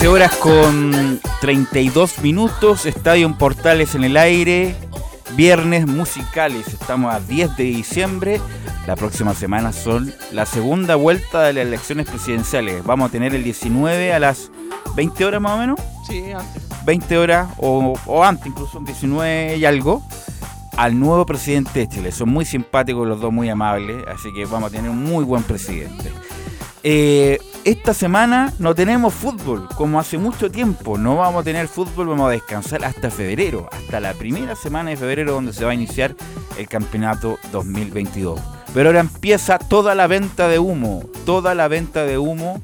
13 horas con 32 minutos, Estadio en Portales en el aire, viernes musicales, estamos a 10 de diciembre, la próxima semana son la segunda vuelta de las elecciones presidenciales, vamos a tener el 19 a las 20 horas más o menos. Sí, antes. 20 horas o, o antes, incluso 19 y algo, al nuevo presidente de Chile. Son muy simpáticos los dos, muy amables, así que vamos a tener un muy buen presidente. Eh, esta semana no tenemos fútbol, como hace mucho tiempo. No vamos a tener fútbol, vamos a descansar hasta febrero, hasta la primera semana de febrero donde se va a iniciar el campeonato 2022. Pero ahora empieza toda la venta de humo, toda la venta de humo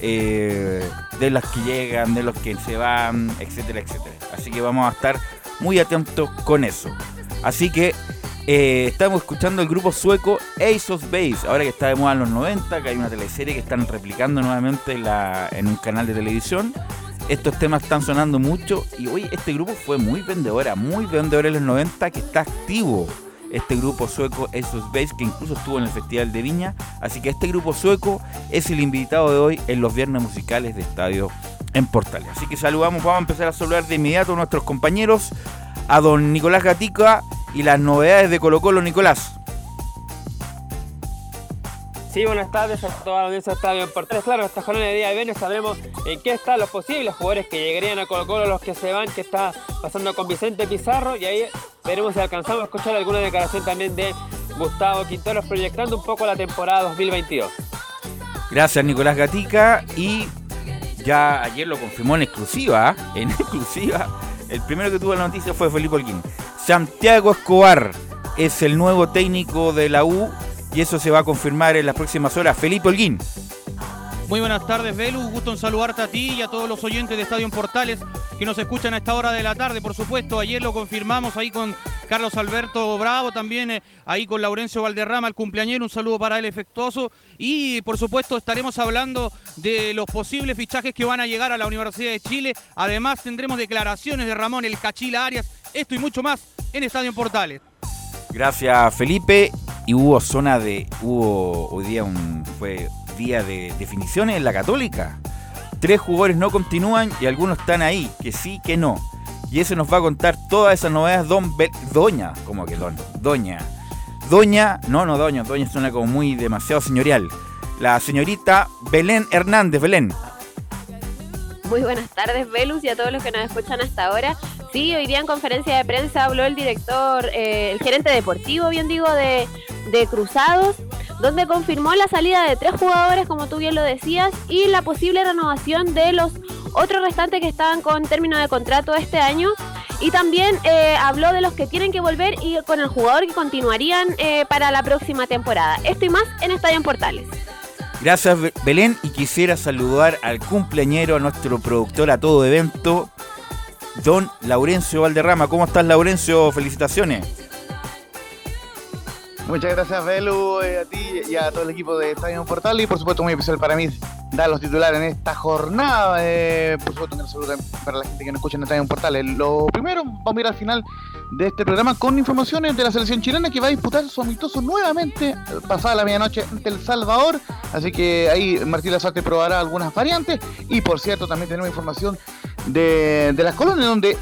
eh, de los que llegan, de los que se van, etcétera, etcétera. Así que vamos a estar muy atentos con eso. Así que eh, estamos escuchando el grupo sueco Ace of Base, ahora que está de moda en los 90, que hay una teleserie que están replicando nuevamente en un canal de televisión. Estos temas están sonando mucho y hoy este grupo fue muy vendedora, muy vendedora en los 90, que está activo este grupo sueco Ace of Base, que incluso estuvo en el Festival de Viña. Así que este grupo sueco es el invitado de hoy en los viernes musicales de Estadio en Portales. Así que saludamos, vamos a empezar a saludar de inmediato a nuestros compañeros, a don Nicolás Gatica y las novedades de Colo Colo, Nicolás. Sí, buenas tardes a toda la audiencia de Estadio Portales. Claro, esta jornada de día de viernes sabremos en qué están los posibles jugadores que llegarían a Colo Colo, los que se van, qué está pasando con Vicente Pizarro y ahí veremos si alcanzamos a escuchar alguna declaración también de Gustavo Quinteros proyectando un poco la temporada 2022. Gracias Nicolás Gatica y ya ayer lo confirmó en exclusiva, en exclusiva, el primero que tuvo la noticia fue Felipe Olguín. Santiago Escobar es el nuevo técnico de la U y eso se va a confirmar en las próximas horas. Felipe Holguín. Muy buenas tardes, Belu. Gusto en saludarte a ti y a todos los oyentes de Estadio Portales que nos escuchan a esta hora de la tarde. Por supuesto, ayer lo confirmamos ahí con Carlos Alberto Bravo, también eh, ahí con Laurencio Valderrama, el cumpleañero. Un saludo para él efectuoso. Y por supuesto, estaremos hablando de los posibles fichajes que van a llegar a la Universidad de Chile. Además, tendremos declaraciones de Ramón El Cachila Arias. Esto y mucho más en Estadio Portales. Gracias, Felipe. Y hubo zona de. Hubo hoy día un. Fue día de definiciones en la Católica. Tres jugadores no continúan y algunos están ahí, que sí, que no. Y eso nos va a contar todas esas novedades Don Doña, como que Don, Doña. Doña, no, no Doña, Doña suena como muy demasiado señorial. la señorita Belén Hernández. Belén. Muy buenas tardes, Velus, y a todos los que nos escuchan hasta ahora. Sí, hoy día en conferencia de prensa habló el director, eh, el gerente deportivo, bien digo, de, de Cruzados, donde confirmó la salida de tres jugadores, como tú bien lo decías, y la posible renovación de los otros restantes que estaban con término de contrato este año. Y también eh, habló de los que tienen que volver y con el jugador que continuarían eh, para la próxima temporada. Esto y más en Estadio en Portales. Gracias Belén y quisiera saludar al cumpleañero, a nuestro productor a todo evento, don Laurencio Valderrama. ¿Cómo estás Laurencio? Felicitaciones. Muchas gracias, Belu, eh, a ti y a todo el equipo de Estadio Portal. Y por supuesto, muy especial para mí dar los titulares en esta jornada. Eh, por supuesto, un saludo para la gente que nos escucha en Estadio Portal. Eh, lo primero, vamos a ir al final de este programa con informaciones de la selección chilena que va a disputar su amistoso nuevamente pasada la medianoche ante El Salvador. Así que ahí Martín Lazarte probará algunas variantes. Y por cierto, también tenemos información de, de las colonias donde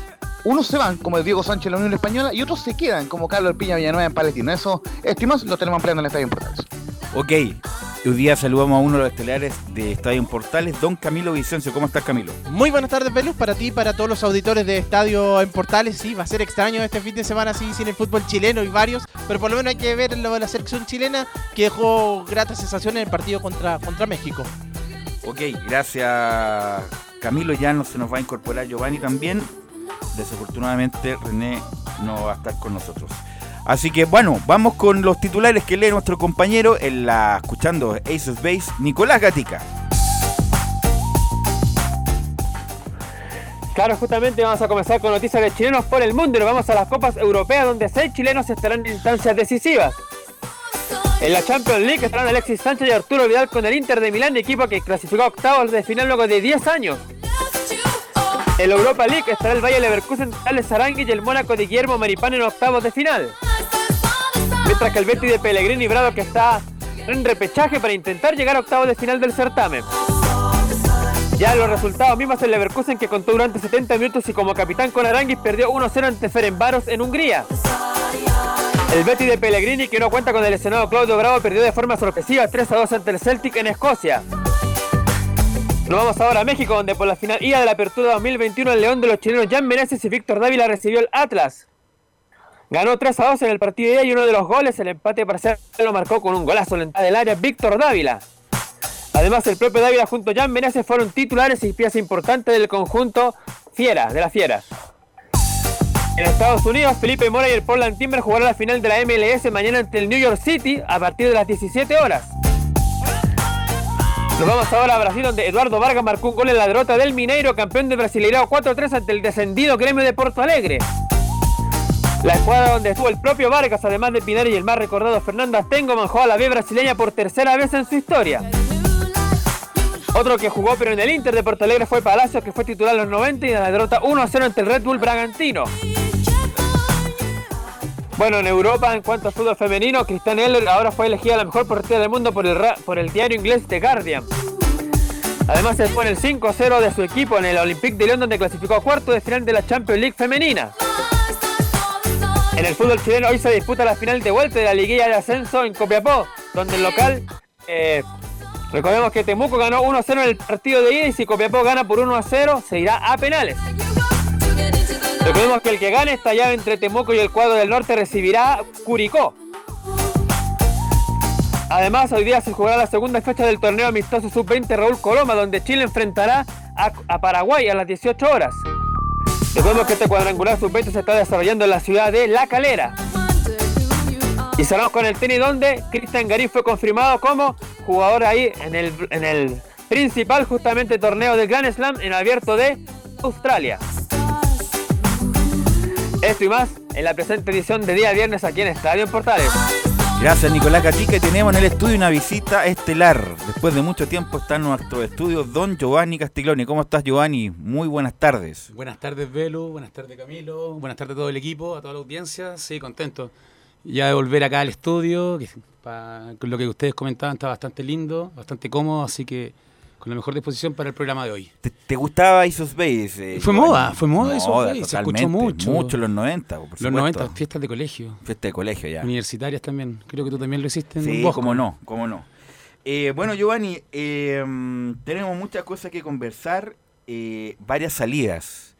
unos se van, como el Diego Sánchez en la Unión Española, y otros se quedan, como Carlos Piña Villanueva en Palestina. Eso, estimados, lo tenemos ampliando en el Estadio Portales. Ok, hoy día saludamos a uno de los estelares de Estadio Portales, don Camilo Vicencio. ¿Cómo estás, Camilo? Muy buenas tardes, Velus, para ti y para todos los auditores de Estadio en Portales. Sí, va a ser extraño este fin de semana así sin el fútbol chileno y varios, pero por lo menos hay que ver lo de la selección chilena que dejó gratas sensaciones en el partido contra, contra México. Ok, gracias Camilo. Ya no se nos va a incorporar Giovanni también desafortunadamente René no va a estar con nosotros. Así que bueno, vamos con los titulares que lee nuestro compañero en la escuchando Ace of Base, Nicolás Gatica. Claro, justamente vamos a comenzar con noticias de chilenos por el mundo y nos vamos a las copas europeas donde seis chilenos estarán en instancias decisivas. En la Champions League estarán Alexis Sánchez y Arturo Vidal con el Inter de Milán, equipo que clasificó octavos de final luego de 10 años. En la Europa League estará el Valle Leverkusen, Alex Arangui y el Mónaco de Guillermo Maripán en octavos de final. Mientras que el Betty de Pellegrini Bravo que está en repechaje para intentar llegar a octavos de final del certamen. Ya los resultados mismos el Leverkusen que contó durante 70 minutos y como capitán con Aranguis perdió 1-0 ante Ferenbaros en Hungría. El Betty de Pellegrini que no cuenta con el lesionado Claudio Bravo perdió de forma sorpresiva 3-2 ante el Celtic en Escocia. Nos vamos ahora a México, donde por la final ida de la apertura 2021 el León de los chilenos Jan Meneses y Víctor Dávila recibió el Atlas. Ganó 3 a 2 en el partido de y uno de los goles, el empate parcial, lo marcó con un golazo en la del área Víctor Dávila. Además, el propio Dávila junto a Jan Meneses fueron titulares y piezas importantes del conjunto Fiera, de la Fiera. En Estados Unidos, Felipe Mora y el Portland Timber jugarán la final de la MLS mañana ante el New York City a partir de las 17 horas. Nos vamos ahora a Brasil, donde Eduardo Vargas marcó un gol en la derrota del Mineiro, campeón de Brasileirao 4-3 ante el descendido gremio de Porto Alegre. La escuadra donde estuvo el propio Vargas, además de Pinar y el más recordado Fernando Astengo, manjó a la B brasileña por tercera vez en su historia. Otro que jugó pero en el Inter de Porto Alegre fue Palacios, que fue titular en los 90 y en la derrota 1-0 ante el Red Bull Bragantino. Bueno, en Europa, en cuanto al fútbol femenino, Cristian Eller ahora fue elegida la mejor portera del mundo por el, por el diario inglés The Guardian. Además, se pone el 5-0 de su equipo en el Olympique de Lyon, donde clasificó a cuarto de final de la Champions League femenina. En el fútbol chileno, hoy se disputa la final de vuelta de la liguilla de ascenso en Copiapó, donde el local. Eh, recordemos que Temuco ganó 1-0 en el partido de ida y si Copiapó gana por 1-0, se irá a penales. Recordemos que el que gane esta llave entre Temuco y el cuadro del norte recibirá Curicó. Además, hoy día se jugará la segunda fecha del torneo amistoso sub-20 Raúl Coloma, donde Chile enfrentará a, Paraguay a las 18 horas. Recordemos que este cuadrangular sub-20 se está desarrollando en la ciudad de La Calera. Y cerramos con el tenis donde Cristian Garín fue confirmado como jugador ahí en el, en el principal justamente torneo del Grand Slam en abierto de Australia. Esto y más en la presente edición de día viernes aquí en Estadio Portales. Gracias Nicolás Gatica, tenemos en el estudio una visita estelar. Después de mucho tiempo está en nuestro estudio don Giovanni Castiglioni. ¿Cómo estás Giovanni? Muy buenas tardes. Buenas tardes Velo, buenas tardes Camilo, buenas tardes a todo el equipo, a toda la audiencia. Sí, contento ya de volver acá al estudio, que, lo que ustedes comentaban está bastante lindo, bastante cómodo, así que con la mejor disposición para el programa de hoy. ¿Te, gustaba Isos Base? Eh, fue moda, fue moda Isos Base, se escuchó mucho. Mucho los 90, por Los 90, fiestas de colegio. Fiestas de colegio, ya. Universitarias también, creo que tú también lo hiciste. En sí, cómo no, cómo no. Eh, bueno, Giovanni, eh, tenemos muchas cosas que conversar, eh, varias salidas.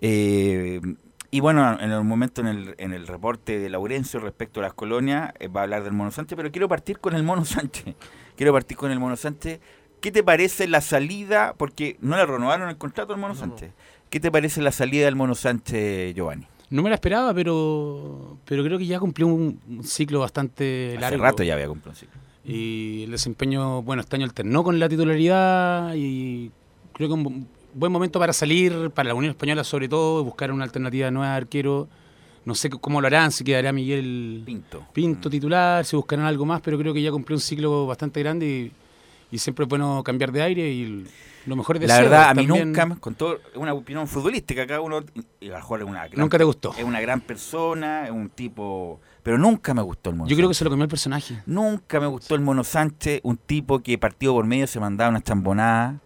Y bueno, en el momento en el, en el reporte de Laurencio respecto a las colonias, va a hablar del Mono Sánchez, pero quiero partir con el Mono Sánchez. Quiero partir con el Mono Sánchez. ¿Qué te parece la salida? Porque no le renovaron el contrato al Mono Sánchez. ¿Qué te parece la salida del Mono Sánchez, Giovanni? No me la esperaba, pero, pero creo que ya cumplió un, un ciclo bastante Hace largo. rato ya había cumplido un ciclo. Y el desempeño, bueno, este año alternó con la titularidad y creo que un bu- buen momento para salir, para la Unión Española sobre todo, buscar una alternativa nueva de arquero. No sé cómo lo harán, si quedará Miguel Pinto. Pinto Mm. titular, si buscarán algo más, pero creo que ya cumplió un ciclo bastante grande y, y siempre es bueno cambiar de aire y lo mejor es La deseos verdad, a mí nunca, con todo, es una opinión futbolística, cada uno, y a lo mejor es una gran, Nunca te gustó. es una gran persona, es un tipo, pero nunca me gustó el Mono Yo creo que se lo comió el personaje. Nunca me gustó el Mono Sánchez, un tipo que partido por medio se mandaba unas chambonadas,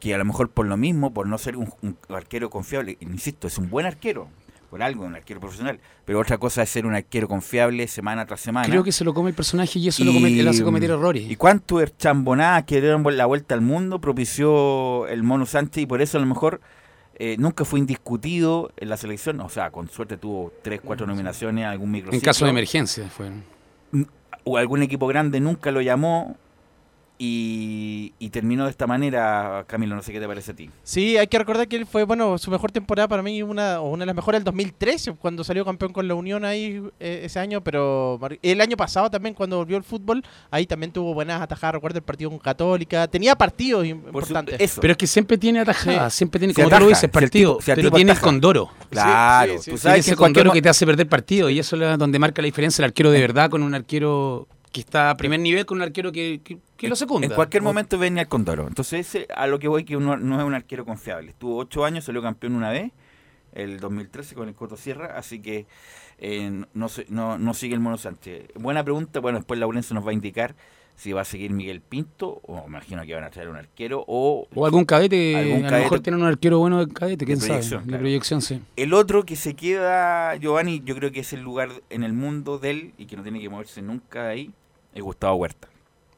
que a lo mejor por lo mismo, por no ser un, un arquero confiable, insisto, es un buen arquero, por algo, un arquero profesional, pero otra cosa es ser un arquero confiable semana tras semana. Creo que se lo come el personaje y eso lo come- él hace cometer errores. ¿Y cuántos chambonadas que dieron la vuelta al mundo propició el Mono Sánchez y por eso a lo mejor eh, nunca fue indiscutido en la selección? O sea, con suerte tuvo tres, cuatro nominaciones, algún micro. en caso de emergencia fueron. O algún equipo grande nunca lo llamó y, y terminó de esta manera, Camilo, no sé qué te parece a ti. Sí, hay que recordar que él fue, bueno, su mejor temporada para mí, una, o una de las mejores del 2013, cuando salió campeón con la Unión ahí eh, ese año, pero el año pasado también, cuando volvió al fútbol, ahí también tuvo buenas atajadas, recuerdo el partido con Católica, tenía partidos su- importantes. eso. Pero es que siempre tiene atajadas, siempre tiene, Se como tú lo dices, partido, tipo- si el pero tiene el condoro. claro, sí, tú sí. Tiene sabes que ese condoro que te hace perder partido y eso es donde marca la diferencia el arquero de verdad con un arquero que está a primer nivel con un arquero que, que, que lo secunda. En cualquier momento venía el Condoro. Entonces, ese, a lo que voy, que uno no es un arquero confiable. Estuvo ocho años, salió campeón una vez, el 2013 con el Coto Sierra, así que eh, no, no, no sigue el Mono Sánchez. Buena pregunta, bueno, después Laurencio nos va a indicar si va a seguir Miguel Pinto, o me imagino que van a traer un arquero, o O algún cadete, Algún a lo mejor tienen un arquero bueno de cadete, quién sabe. proyección, De claro. proyección, sí. el otro que se queda, Giovanni, yo creo que es el lugar en el mundo de él y que no tiene que moverse nunca de ahí, es Gustavo Huerta.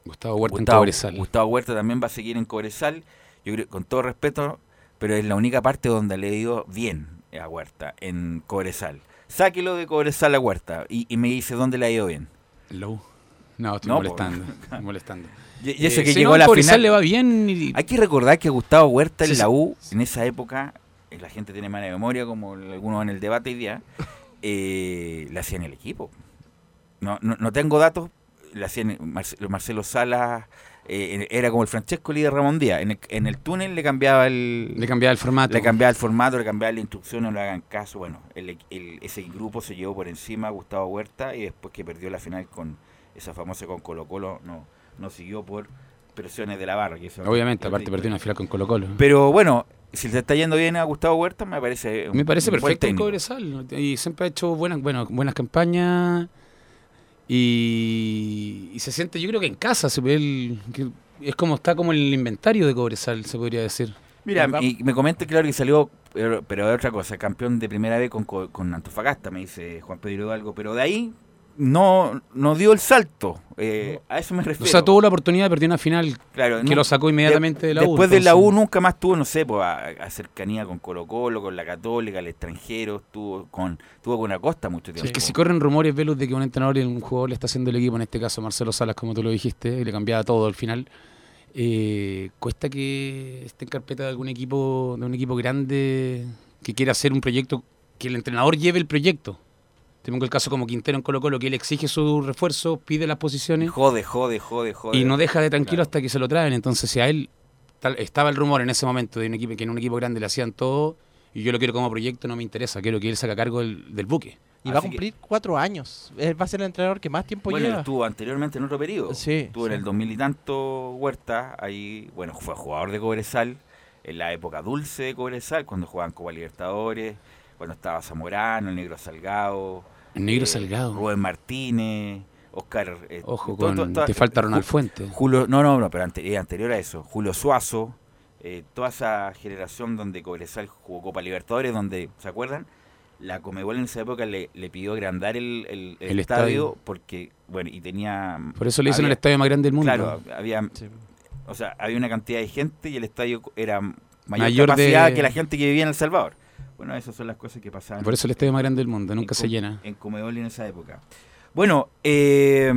Gustavo Huerta Gustavo, en Cobresal. Gustavo Huerta también va a seguir en Cobresal, yo creo, con todo respeto, pero es la única parte donde le he ido bien a Huerta, en Cobresal. Sáquelo de Cobresal a Huerta y, y me dice dónde le ha ido bien. Low. No, estoy No, molestando. estoy molestando. Y, y ese Eh, que si llegó no, a la en Cobresal final. le va bien. y- Hay que recordar que Gustavo Huerta en Sí, la sí. U, en esa época, eh, la gente tiene mala memoria, como algunos en el debate hoy día, eh, le hacían el equipo. No, no, no tengo datos, le hacían Marcelo, Marcelo Salas, eh, era como el Francesco líder Ramón Díaz. En el, en el túnel le cambiaba el. le cambiaba el formato. Le cambiaba el formato, le cambiaba la instrucción, no le hagan caso. Bueno, el- el- ese grupo se llevó por encima a Gustavo Huerta y después que perdió la final con esa famosa con Colo Colo, no, no siguió por presiones de la barra. Que eso- Obviamente, aparte perdió una final con Colo Colo. Pero bueno, si le está yendo bien a Gustavo Huerta, me parece. Me parece un perfecto en. Cobresal. Y siempre ha hecho buenas, bueno, buenas campañas. Y, y se siente, yo creo que en casa se ve el, que es como está como el inventario de Cobresal, se podría decir. Mira, y me comenta claro que salió, pero, pero de otra cosa, campeón de primera vez con, co- con Antofagasta, me dice Juan Pedro Hidalgo, pero de ahí no, no dio el salto. eh, a eso me refiero. O sea, tuvo la oportunidad de perder una final Claro, que no- lo sacó inmediatamente de la U. Después de la U nunca más tuvo, no sé, pues, a, a cercanía con Colo Colo, con la Católica, el extranjero, estuvo con, tuvo con Acosta mucho tiempo. Es que si corren rumores, Velus, de que un entrenador y un jugador le está haciendo el equipo, en este caso Marcelo Salas, como tú lo dijiste, y le cambiaba todo al final, eh, cuesta que esté en carpeta de algún equipo, de un equipo grande que quiera hacer un proyecto, que el entrenador lleve el proyecto. Tengo el caso como Quintero en Colo Colo, que él exige su refuerzo, pide las posiciones Jode, jode, jode, jode. y no deja de tranquilo Claro. hasta que se lo traen. Entonces, si a él tal- estaba el rumor en ese momento de un equipo que en un equipo grande le hacían todo y yo lo quiero como proyecto, no me interesa, quiero que él saque cargo del, del buque. Y va a que- cumplir cuatro años. Él va a ser el entrenador que más tiempo Bueno, él lleva. estuvo anteriormente en otro periodo. Sí, Estuvo en el 2000 y tanto Huerta, ahí, bueno, fue jugador de Cobresal, en la época dulce de Cobresal, cuando jugaban Copa Libertadores, cuando estaba Zamorano, el Negro Salgado. El negro eh, Salgado. Rubén Martínez, Oscar. eh, Ojo, con, te falta Ronald Ju- Fuentes. Julio, no, no, no, pero ante- eh, anterior a eso, Julio Suazo, eh, toda esa generación donde Cobresal jugó Copa Libertadores, donde, ¿se acuerdan? la Comebol en esa época le, le pidió agrandar el, el- el El estadio, estadio. porque, bueno, y tenía... Por eso le dicen el estadio más grande del mundo. Claro, había, o sea, había una cantidad de gente y el estadio era mayor, Mayor capacidad de- que la gente que vivía en El Salvador. Bueno, esas son las cosas que pasaban. Por eso el estadio más grande del mundo, nunca se llena. En Comebol en esa época. Bueno, eh,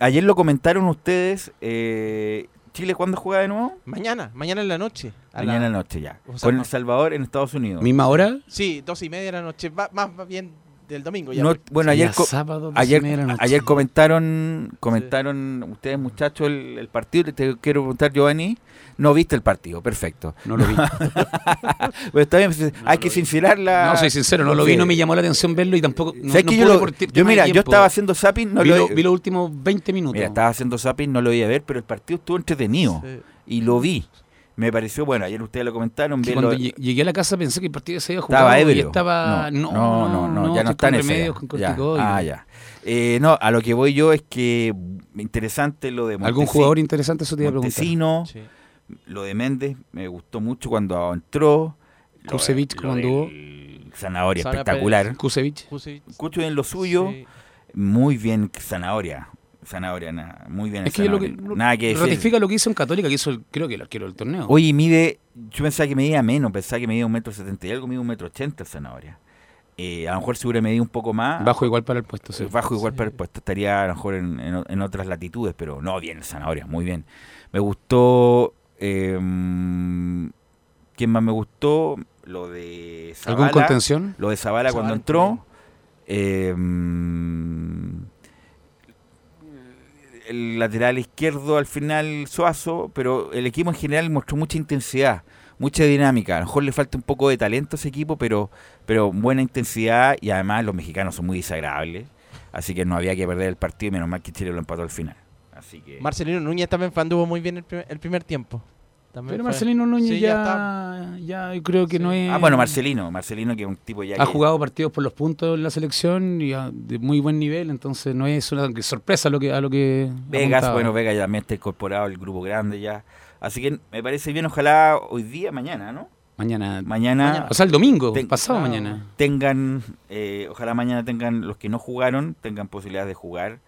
ayer lo comentaron ustedes. eh, ¿Chile cuándo juega de nuevo? Mañana, mañana en la noche. a Mañana en la noche ya. o sea, Con no. El Salvador en Estados Unidos. ¿Misma hora? Sí, dos y media de la noche. Va- más bien del domingo ya. No, porque- bueno, ayer, co- ayer, ayer comentaron comentaron ustedes muchachos el, el partido. Te quiero preguntar, Giovanni. No viste el partido, perfecto. No lo vi. Pero está bien, pues, hay que sincerar la... No, soy sincero, no lo vi, no me llamó la atención verlo y tampoco. No, ¿Sabes no que yo, lo- yo mira, yo estaba haciendo zapping, no vi, lo lo- vi los últimos 20 minutos. Mira, estaba haciendo zapping, no lo iba a ver, pero el partido estuvo entretenido Sí. y lo vi. Me pareció, bueno, ayer ustedes lo comentaron, vi cuando lo- lle- llegué a la casa pensé que el partido se había jugado estaba y ebrio. estaba... no, no, no, no, ya no está en con ese. ya. Ah, ya. Eh, no, a lo que voy yo es que interesante lo de ¿Algún Montesi- jugador interesante? Eso te iba a preguntar. Montesino, Sí. lo de Méndez, me gustó mucho cuando entró. Kusevich, lo ¿cómo anduvo? del Zanahoria, espectacular. Kusevich. Kusevich. Escucho en lo suyo, Sí. muy bien Zanahoria. Zanahoria, nada, muy bien. Es que lo que, lo- Nada que decir. ratifica lo que hizo en Católica, que hizo el- creo que el arquero del torneo. Oye, mide, yo pensaba que medía menos, pensaba que medía un metro setenta y algo, mide un metro ochenta el zanahoria. Eh, a lo mejor seguro medía un poco más. Bajo igual para el puesto, sí. eh, Bajo igual para el puesto, estaría a lo mejor en, en otras latitudes, pero no, bien el zanahoria, muy bien. Me gustó, eh, ¿quién más me gustó? Lo de ¿Algún Zavala. contención? Lo de Zavala cuando entró. eh, el lateral izquierdo al final Suazo, pero el equipo en general mostró mucha intensidad, mucha dinámica. A lo mejor le falta un poco de talento a ese equipo, pero, pero buena intensidad y además los mexicanos son muy desagradables. Así que no había que perder el partido menos mal que Chile lo empató al final. Así que Marcelino Núñez también fue- anduvo muy bien el primer, el primer tiempo. También Pero fue- Marcelino Núñez Sí, ya, ya, yo creo que no es... Ah, bueno, Marcelino, Marcelino que es un tipo ya Ha que- jugado partidos por los puntos en la selección y a- de muy buen nivel, entonces no es una sorpresa lo que, a lo que... Vegas, apuntaba. bueno, Vegas ya también está incorporado al grupo grande ya. Así que me parece bien, ojalá hoy día, mañana, ¿no? Mañana, Mañana o sea, el domingo, Ten- pasado Ah, mañana. tengan, eh, ojalá mañana tengan, los que no jugaron, tengan posibilidad de jugar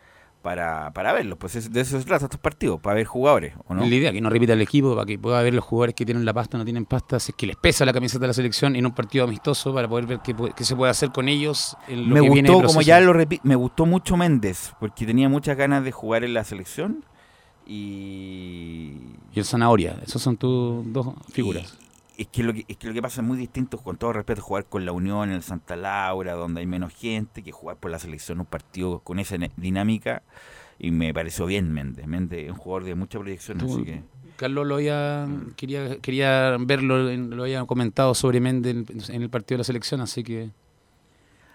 para, para verlos. Pues es- de eso se trata estos partidos, para ver jugadores, ¿o no? La idea que no repita el equipo para que pueda ver los jugadores que tienen la pasta o no tienen pasta, si es que les pesa la camiseta de la selección en un partido amistoso para poder ver qué, qué se puede hacer con ellos en lo me que viene de gustó, como ya lo repito, me gustó mucho Méndez, porque tenía muchas ganas de jugar en la selección y... Y el Zanahoria, esas son tus dos figuras. Es que, lo que, es que lo que pasa es muy distinto, con todo respeto, jugar con la Unión en el Santa Laura, donde hay menos gente, que jugar por la selección un partido con esa dinámica. Y me pareció bien Méndez. Méndez es un jugador de mucha proyección, así que... Carlos lo había, Mm. quería, quería verlo, lo había comentado sobre Méndez en, el partido de la selección, así que...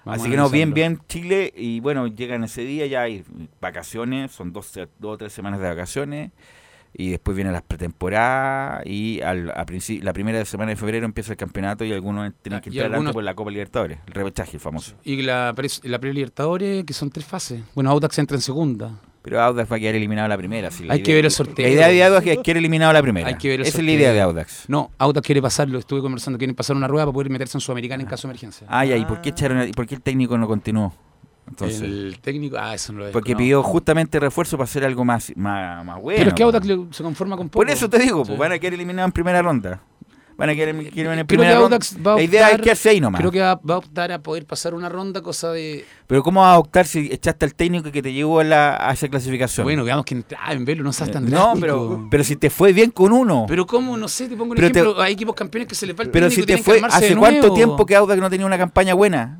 Así que no, bien, bien Chile. Y bueno, llegan ese día, ya hay vacaciones, son dos, dos o tres semanas de vacaciones. Y después vienen las pretemporadas. Y al, a la primera semana de febrero empieza el campeonato. Y algunos tienen que Ah, y entrar algunos- por la Copa Libertadores, el repechaje, famoso. Y la, la pre-libertadores, que son tres fases. Bueno, Audax entra en segunda. Pero Audax va a quedar eliminado la primera. la Hay que ver el sorteo. La idea de Audax es que quede eliminado la primera. Hay que ver el Esa es la idea de Audax. No, Audax quiere pasarlo, estuve conversando, quieren pasar una rueda para poder meterse en Sudamericana en caso de emergencia. Ah, ya, ¿y por qué, echaron, a- y por qué el técnico no continuó? Entonces, el técnico, ah, eso no lo porque desconozco. pidió justamente refuerzo para hacer algo más, más, más bueno. Pero es que. Audax se conforma con poco. Por eso te digo, Sí. pues van a quedar eliminados en primera ronda. Van a quedar em- quedar en Creo primera que ronda. Audax va a La idea es quedarse ahí nomás. Creo que va, va a optar a poder pasar una ronda, cosa de. Pero ¿cómo vas a optar si echaste al técnico que te llevó a, la, a esa clasificación? Bueno, veamos que ah, en velo no seas tan no, drástico. pero, pero si te fue bien con uno. Pero cómo, no sé, te pongo un Pero te- ejemplo. Hay equipos campeones que se les va el Pero técnico si te fue, ¿hace cuánto tiempo que Audax no tenía una campaña buena?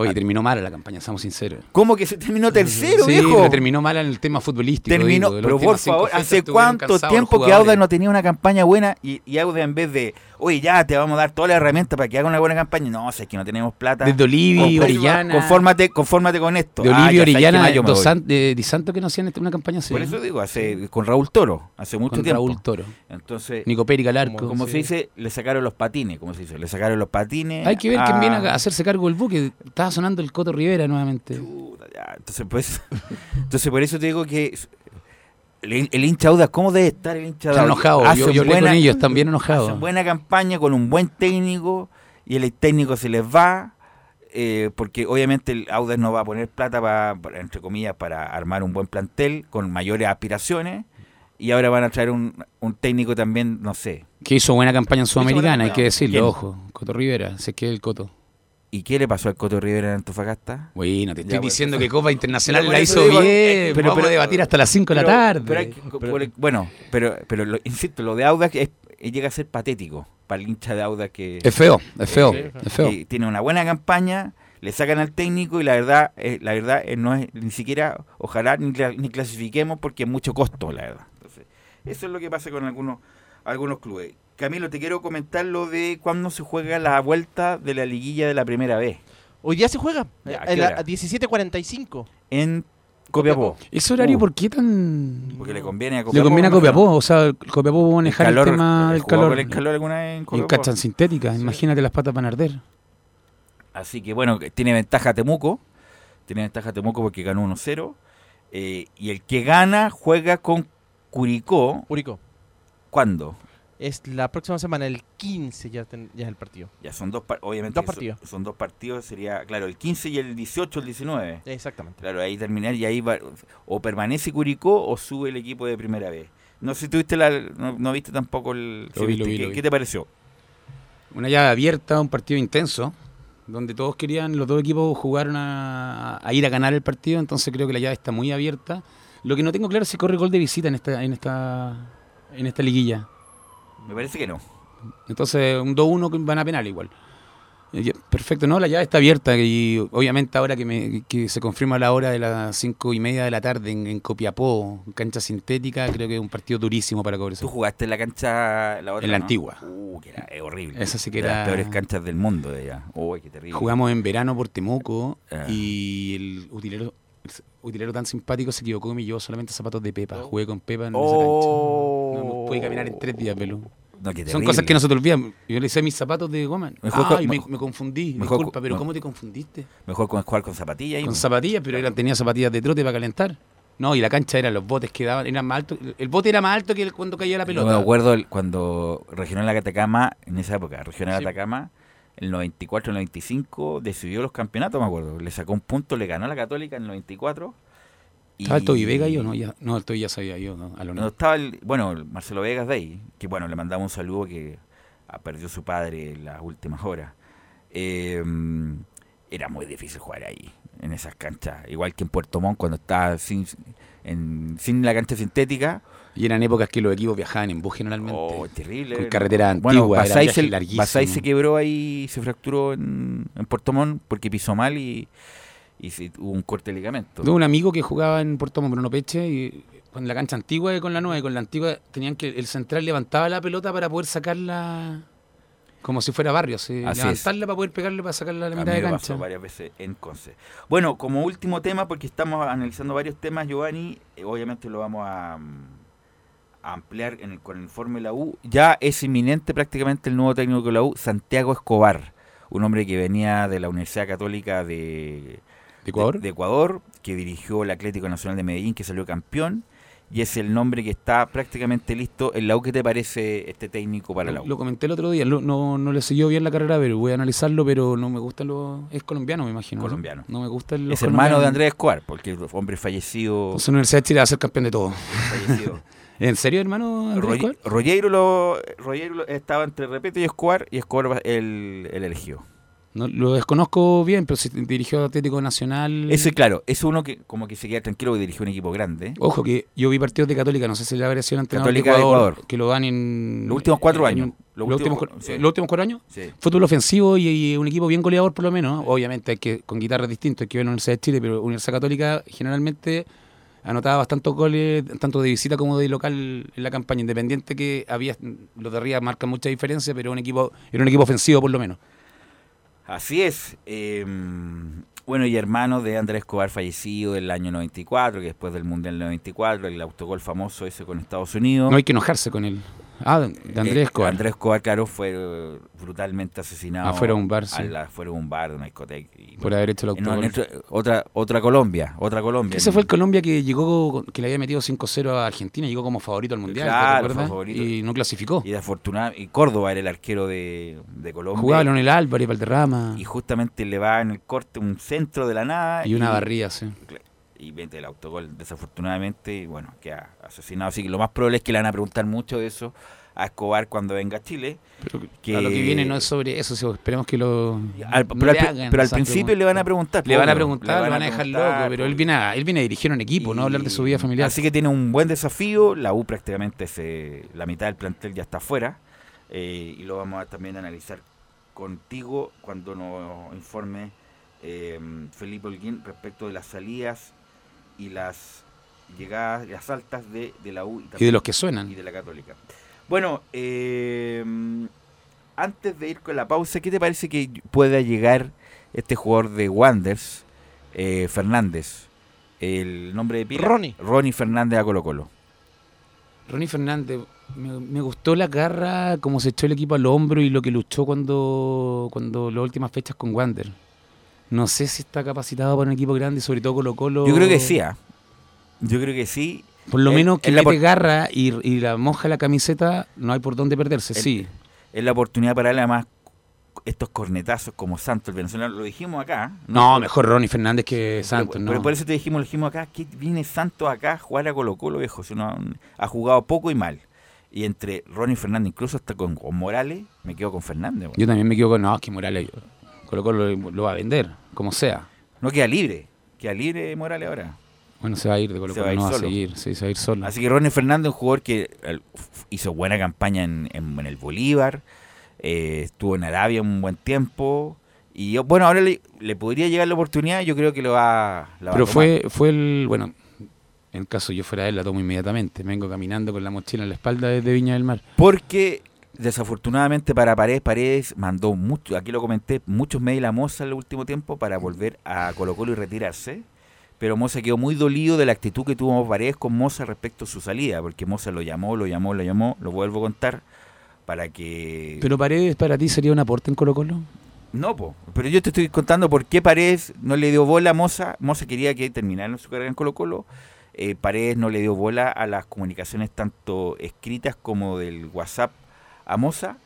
Oye, terminó mal la campaña, seamos sinceros. ¿Cómo que se terminó tercero, sí, viejo? terminó mal en el tema futbolístico. Terminó, digo, pero por favor, ¿hace cuánto tiempo que? Audax no tenía una campaña buena y, y Audax en vez de, oye, ya te vamos a dar toda la herramienta para que haga una buena campaña? No, o sea, es que no tenemos plata. Desde Olivia, Confórmate- Orellana. Confórmate, confórmate con esto. De Ah, ya, Olivia, ¿sabes qué Orellana, Dos. San- de Di Santo que no hacían una campaña así. Por eso digo, hace, con Raúl Toro, hace mucho con tiempo. Raúl Toro. Entonces, Nico Périca al arco. como Sí. se dice, le sacaron los patines, como se dice, le sacaron los patines. Hay que ver quién viene a hacerse cargo del buque. Estaba sonando el Coto Rivera nuevamente. Puta, ya, Entonces, pues, entonces por eso te digo que el, el hincha Audax, ¿cómo debe estar el hincha enojados. Yo, Hacen yo hablé buena- con ellos, están bien enojados. Hacen buena campaña con un buen técnico y el técnico se les va. eh, porque obviamente el Audax no va a poner plata para, para, entre comillas, para armar un buen plantel con mayores aspiraciones. Y ahora van a traer un, un técnico también, no sé. Que hizo buena campaña en Sudamericana, hay que decirlo, ¿Quién? ojo. Coto Rivera, sé que es el Coto. ¿Y qué le pasó al Coto Rivera en Antofagasta? Bueno, te estoy Ya, pues, diciendo que Copa Internacional Pero la hizo digo, bien. eh, pero vamos a- debatir hasta las 5 de la Pero- tarde. pero hay que- por- bueno, pero, pero lo- insisto, lo de Audax es- llega a ser patético para el hincha de Audax que, Es feo, es feo, es feo. tiene una buena campaña, le sacan al técnico y la verdad, eh, la verdad eh, no es ni siquiera, ojalá ni, ni clasifiquemos porque es mucho costo, la verdad. Entonces, eso es lo que pasa con algunos, algunos clubes. Camilo, te quiero comentar lo de cuándo se juega la vuelta de la liguilla de la primera vez Hoy día se juega. Ya, ¿a a qué la- hora? a 17.45. en Copiapó. ¿Ese horario Uh. por qué tan...? Porque le conviene a Le Copiapó. conviene a ¿no? Copiapó, o sea, Copiapó va a manejar el, calor, tema del ¿jugó calor. el calor alguna vez en En Copiapó? canchas sintéticas, imagínate las patas van a arder. Así que bueno, tiene ventaja Temuco. Tiene ventaja Temuco porque ganó 1-0. eh, y el que gana juega con Curicó. Urico. ¿Cuándo? Es la próxima semana, el 15 ya, ten- ya es el partido. Ya son dos, obviamente. Dos son- partidos. Son, dos partidos, sería, claro, el 15 y el 18, el 19. Exactamente. Claro, ahí terminar y ahí va- o permanece Curicó o sube el equipo de primera vez. No sé si tuviste la, no, no viste tampoco el... Lo si vi, lo viste, vi, ¿qué, lo vi. qué te pareció? Una llave abierta, un partido intenso, donde todos querían, los dos equipos jugaron a, a ir a ganar el partido, entonces creo que la llave está muy abierta. Lo que no tengo claro es si corre gol de visita en esta, en esta, en esta liguilla. Me parece que no. Entonces, un 2-1 que van a penal igual. Perfecto, no, la llave está abierta y obviamente ahora que, me, que se confirma la hora de las cinco y media de la tarde en, en Copiapó, cancha sintética, creo que es un partido durísimo para Tú Cobresal. jugaste en la cancha, la otra, En la ¿no? antigua. Uh, que era es horrible. Esa sí que De las era- peores canchas del mundo de allá. Uy, qué terrible. Jugamos en verano por Temuco Ah. y el utilero, utilero tan simpático se equivocó y me llevó solamente zapatos de Pepa. Jugué con Pepa en Oh. esa cancha. No pude caminar en tres días, pelo. No, qué Son terrible. cosas que no se te olvidan. Yo le hice mis zapatos de goma. Mejor Ay, me, me confundí. mejor Disculpa, con- pero no. ¿cómo te confundiste? Mejor con jugar con zapatillas. Con ¿no? zapatillas, pero eran, tenía zapatillas de trote para calentar. No, y la cancha eran los botes que daban, eran más altos. El bote era más alto que el- cuando caía la Yo pelota. me acuerdo el- cuando Regional Atacama, en esa época, Regional Sí. Atacama, el 94, el 95, decidió los campeonatos, me acuerdo. Le sacó un punto, le ganó a la Católica en el 94. Y ¿Estaba el Toby Vega yo no? Ya, no, el Toby ya sabía yo, ¿no? A lo No estaba el, bueno, el Marcelo Vegas de ahí, que bueno, le mandamos un saludo que ah, perdió su padre en las últimas horas. Eh, era muy difícil jugar ahí, en esas canchas. Igual que en Puerto Montt, cuando estaba sin, en- sin la cancha sintética. Y eran épocas que los equipos viajaban en bus generalmente. Oh, terrible. Con carretera Bueno, antigua, era Basay viaje se, larguísimo. Basay se quebró ahí, se fracturó en, en Puerto Montt porque pisó mal y, y se- hubo un corte de ligamento. Tuve un amigo que jugaba en Puerto Montt, Bruno Peche, y con la cancha antigua y con la nueva. Y con la antigua tenían que el central levantaba la pelota para poder sacarla como si fuera barrio, así, Así levantarla para poder pegarle para sacarla a la A mitad mí de cancha. pasó varias veces en Conce. Bueno, como último tema, porque estamos analizando varios temas, Giovanni, eh, obviamente lo vamos a, mm, a ampliar en el, con el informe de la U. Ya es inminente prácticamente el nuevo técnico de la U, Santiago Escobar, un hombre que venía de la Universidad Católica de, ¿De Ecuador? de, de Ecuador, que dirigió el Atlético Nacional de Medellín, que salió campeón, y es el nombre que está prácticamente listo en la U. ¿Qué te parece este técnico para la U? lo comenté el otro día, lo- no, no le siguió bien la carrera, pero voy a analizarlo, pero no me gusta lo... Es colombiano, me imagino. ¿no? Colombiano. No me gusta el... Es hermano de Andrés Escobar, porque el hombre fallecido. Entonces, Universidad de Chile va a ser campeón de todo. fallecido. ¿En serio, hermano? Rollero, lo, Rollero lo- estaba entre Repeto y Escobar, y Escobar el, el elegido. No, lo desconozco bien, pero si dirigió Atlético Nacional... Ese, claro, es uno que como que se queda tranquilo que dirigió un equipo grande. Ojo que yo vi partidos de Católica, no sé si le habría sido el entrenador Católica de de Ecuador, Ecuador. que lo dan en... Los últimos cuatro en- años. Los, Los últimos, últimos- sí. los últimos cuatro años. Sí. Fútbol ofensivo y, y un equipo bien goleador por lo menos. Obviamente hay que con guitarras distintas, hay que ver la Universidad de Chile, pero Universidad Católica generalmente anotaba bastantes goles, tanto de visita como de local en la campaña. Independiente que había, los de arriba marcan mucha diferencia, pero un equipo, era un equipo ofensivo por lo menos. Así es. eh, bueno, y hermano de Andrés Escobar fallecido del año 94, que después del Mundial 94, el autogol famoso ese con Estados Unidos. No hay que enojarse con él. Ah, de Andrés Eh, Escobar. Andrés Escobar, claro, fue eh, brutalmente asesinado. Afuera de un bar, sí. al- afuera de un bar, de una discoteca. y, Por haber hecho otro- otra, otra Colombia, otra Colombia. Ese fue el Colombia que llegó, que le había metido 5-0 a Argentina, llegó como favorito al Mundial, ¿te Claro, favorito. Y no clasificó. Y afortunado, y Córdoba era el arquero de, de Colombia. Jugaba Leonel Álvarez, Valderrama Y justamente le va en el corte un centro de la nada. y una barría, sí. Y mete el autogol, desafortunadamente, y bueno, queda asesinado. Así que lo más probable es que le van a preguntar mucho de eso a Escobar cuando venga a Chile. Pero Que- a lo que viene no es sobre eso, esperemos que lo... Al- no pero, le al, hagan pero al esas principio le van a preguntar. Le van a preguntar, le van a dejar loco, pero él viene, a, él viene a dirigir un equipo, no hablar de su vida familiar. Así que tiene un buen desafío. La U prácticamente se, la mitad del plantel ya está afuera. eh, y lo vamos a también analizar contigo cuando nos informe eh, Felipe Holguín respecto de las salidas y las llegadas, las altas de, de la U y, y de los que suenan. y de la Católica. Bueno, eh, antes de ir con la pausa, ¿qué te parece que pueda llegar este jugador de Wanders, eh, Fernández? El nombre de pila. Ronnie. Ronnie Fernández a Colo Colo. Ronnie Fernández, me, me gustó la garra, cómo se echó el equipo al hombro y lo que luchó cuando, cuando las últimas fechas con Wander. No sé si está capacitado para un equipo grande, sobre todo Colo Colo. Yo creo que sí, ¿ah? Yo creo que sí. Por lo menos que la por- garra y, y la moja la camiseta, no hay por dónde perderse, El- sí. Es la oportunidad para él, además, estos cornetazos como Santos, el venezolano. Lo dijimos acá. No, mejor Ronnie Fernández que Pero- Santos, pero, ¿no? por eso te dijimos, lo dijimos acá, que viene Santos acá a jugar a Colo Colo, viejo. Si no, ha jugado poco y mal. Y entre Ronnie Fernández, incluso hasta con, con Morales, me quedo con Fernández. Yo también me equivoco, no, es que Morales Colo Colo lo, lo va a vender, como sea. No queda libre. Queda libre Morales ahora. Bueno, se va a ir de Colo Colo, va no va a seguir, sí, se va a ir solo. Así que Ronnie Fernández, un jugador que hizo buena campaña en, en- en el Bolívar, eh, estuvo en Arabia un buen tiempo. Y yo- bueno, ahora le, le podría llegar la oportunidad, yo creo que lo va, la va a Pero fue, fue el, bueno, en caso yo fuera él, la tomo inmediatamente. Me vengo caminando con la mochila en la espalda desde Viña del Mar. Porque desafortunadamente para Paredes, Paredes mandó mucho, aquí lo comenté, muchos mails a Moza en el último tiempo para volver a Colo Colo y retirarse. Pero Moza quedó muy dolido de la actitud que tuvo Paredes con Moza respecto a su salida, porque Moza lo llamó, lo llamó, lo llamó, lo vuelvo a contar, para que... Pero Paredes para ti sería un aporte en Colo Colo. No, po, pero yo te estoy contando por qué Paredes no le dio bola a Moza. Moza quería que terminara su carrera en Colo Colo. Eh, Paredes no le dio bola a las comunicaciones tanto escritas como del WhatsApp a Moza.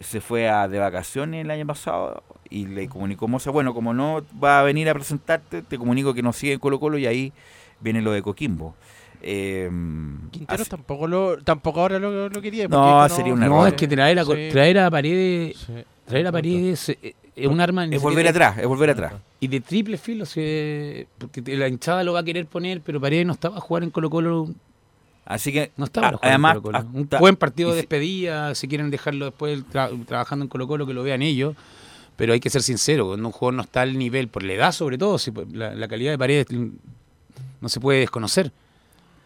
Se fue a, de vacaciones el año pasado y le comunicó Moza, bueno, como no va a venir a presentarte, te comunico que no sigue en Colo Colo y ahí viene lo de Coquimbo. Eh, Quintero así- tampoco lo, tampoco ahora lo, lo quería. No, sería un No, es que traer a, Sí, traer a Paredes, sí. traer a Paredes eh, es un arma es volver siquiera- atrás, es volver atrás. Y de triple filo, se- porque la hinchada lo va a querer poner, pero Paredes no estaba a jugar en Colo Colo, Así que, no estaba a- además, en Colo Colo. Un buen partido de despedida, si quieren dejarlo después tra- trabajando en Colo Colo, que lo vean ellos. Pero hay que ser sincero, cuando un jugador no está al nivel, por la edad sobre todo, si, pues, la, la calidad de Paredes no se puede desconocer.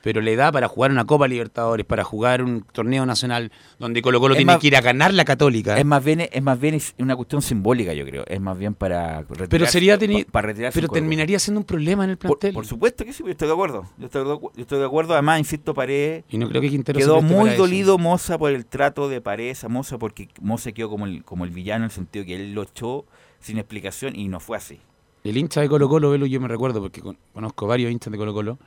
Pero le da para jugar una Copa Libertadores, para jugar un torneo nacional donde Colo Colo Es tiene más- que ir a ganar la Católica. Es más bien, es más bien es una cuestión simbólica, yo creo. Es más bien para retirarse, pero sería teni- pa- para retirarse pero terminaría siendo un problema en el plantel. por supuesto que sí, yo estoy de acuerdo. Yo estoy de, acu- yo estoy de acuerdo. Además, insisto, Paredes y no creo que Quintero quedó muy para eso. dolido Moza por el trato de Paredes a Moza porque Moza quedó como el, como el villano en el sentido que él lo echó sin explicación y no fue así. El hincha de Colo Colo, Velo, yo me recuerdo porque con- conozco varios hinchas de Colo Colo,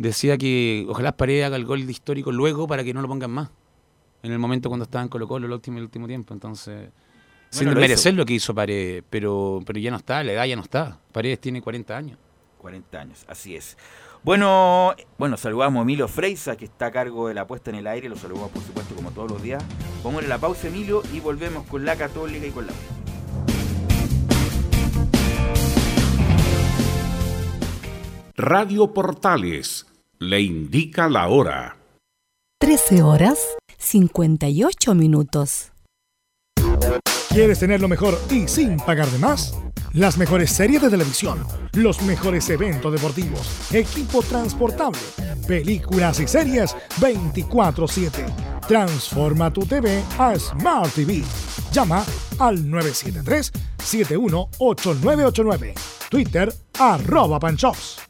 decía que ojalá Paredes haga el gol de histórico luego para que no lo pongan más. En el momento cuando estaba en Colo Colo el último, el último tiempo. Entonces, sin lo desmerecer lo que hizo Paredes, pero, pero ya no está, la edad ya no está. Paredes tiene 40 años. 40 años, así es. Bueno, bueno, saludamos a Emilio Freisa, que está a cargo de la puesta en el aire. Lo saludamos, por supuesto, como todos los días. Pongámosle la pausa, Emilio, y volvemos con la Católica y con la. Radio Portales le indica la hora. 13 horas 58 minutos. ¿Quieres tener lo mejor y sin pagar de más? Las mejores series de televisión, los mejores eventos deportivos, equipo transportable, películas y series 24/7. Transforma tu TV a Smart TV. Llama al 973-718989. Twitter arroba panchops.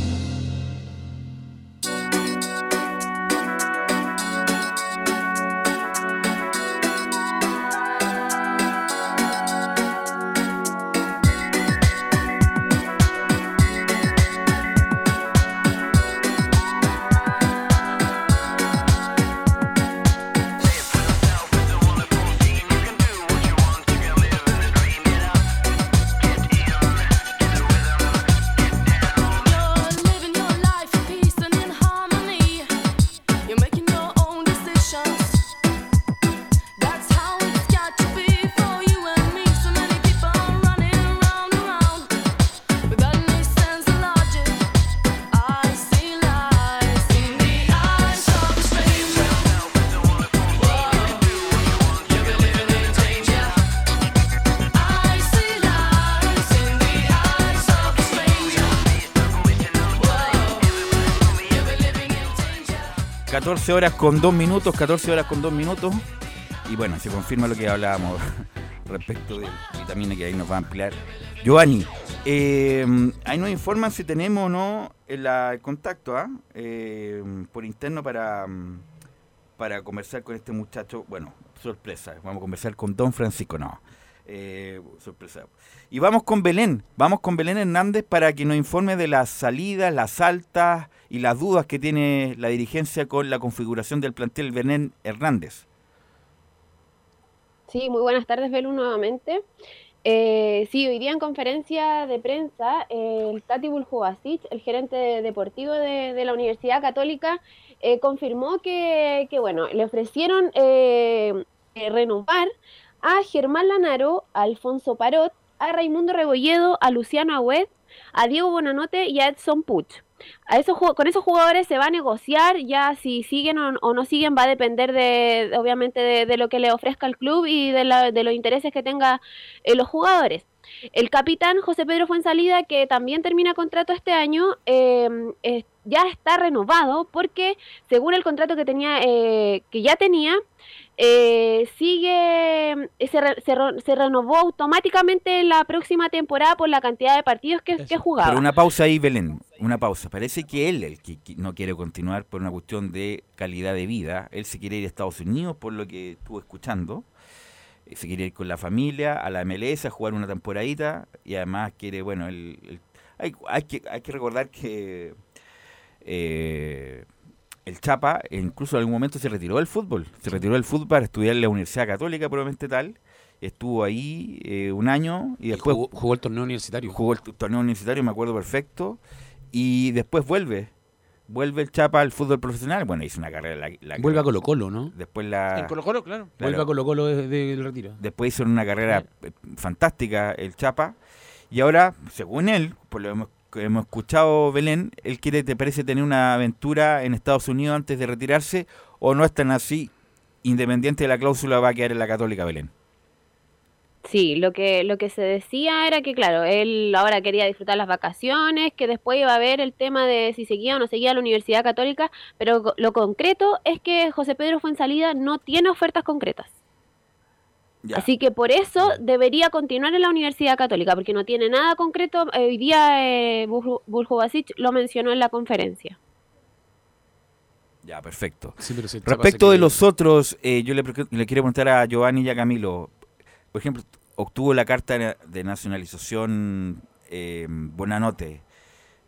Horas con 2 minutos, 14 horas con 2 minutos. Y bueno, se confirma lo que hablábamos respecto de vitamina que ahí nos va a ampliar. Giovanni, eh, ahí nos informan si tenemos o no el, contacto ¿ah? eh, por interno para, para conversar con este muchacho. Bueno, sorpresa, vamos a conversar con Don Francisco, no. Eh, sorpresa. Y vamos con Belén, vamos con Belén Hernández para que nos informe de las salidas, las altas y las dudas que tiene la dirigencia con la configuración del plantel Belén Hernández. Sí, muy buenas tardes, Belén, nuevamente. Eh, sí, hoy día en conferencia de prensa, el Tati Buljubasic, el gerente deportivo de, la Universidad Católica, eh, confirmó que, bueno, le ofrecieron eh, renovar a Germán Lanaro, a Alfonso Parot, a Raimundo Rebolledo, a Luciano Agüed, a Diego Bonanote y a Edson Puch. A esos, con esos jugadores se va a negociar, ya si siguen o, no siguen va a depender de, obviamente, de, lo que le ofrezca el club y de, los intereses que tenga eh, los jugadores. El capitán José Pedro Fuensalida, que también termina contrato este año, em, ya está renovado porque según el contrato que tenía, eh, que ya tenía, eh, sigue, eh, se, renovó automáticamente la próxima temporada por la cantidad de partidos que, que jugaba. Pero una pausa ahí, Belén, una pausa. Parece que él el que, no quiere continuar por una cuestión de calidad de vida. Él se quiere ir a Estados Unidos, por lo que estuvo escuchando. Eh, se quiere ir con la familia a la MLS a jugar una temporadita y además quiere, bueno, el, hay, hay, que, hay que recordar que... Eh, el Chapa incluso en algún momento se retiró del fútbol. Se retiró del fútbol para estudiar en la Universidad Católica, probablemente tal. Estuvo ahí eh, un año y después... jugó, el torneo universitario. Jugó el torneo universitario, me acuerdo perfecto. Y después vuelve. vuelve el Chapa al fútbol profesional. Bueno, hizo una carrera. La, la- Vuelve a Colo Colo, ¿no? Después la. En Colo Colo, claro. Claro. Vuelve a Colo Colo de- de- del retiro. Después hizo una carrera fantástica el Chapa. Y ahora, según él, por lo hemos, escuchado Belén, él quiere, te parece, tener una aventura en Estados Unidos antes de retirarse, o no es tan así, independiente de la cláusula, va a quedar en la Católica Belén. Sí, lo que, lo que se decía era que, claro, él ahora quería disfrutar las vacaciones, que después iba a ver el tema de si seguía o no seguía la Universidad Católica, pero lo concreto es que José Pedro Fuensalida no tiene ofertas concretas. Ya. Así que por eso debería continuar en la Universidad Católica, porque no tiene nada concreto. Eh, Hoy día eh, Burju- Buljubasic lo mencionó en la conferencia. Ya, perfecto. Sí, pero si el Chapa Respecto de los otros, eh, yo le, quiero preguntar a Giovanni y a Camilo. Por ejemplo, obtuvo la carta de- de nacionalización eh, Buenanote.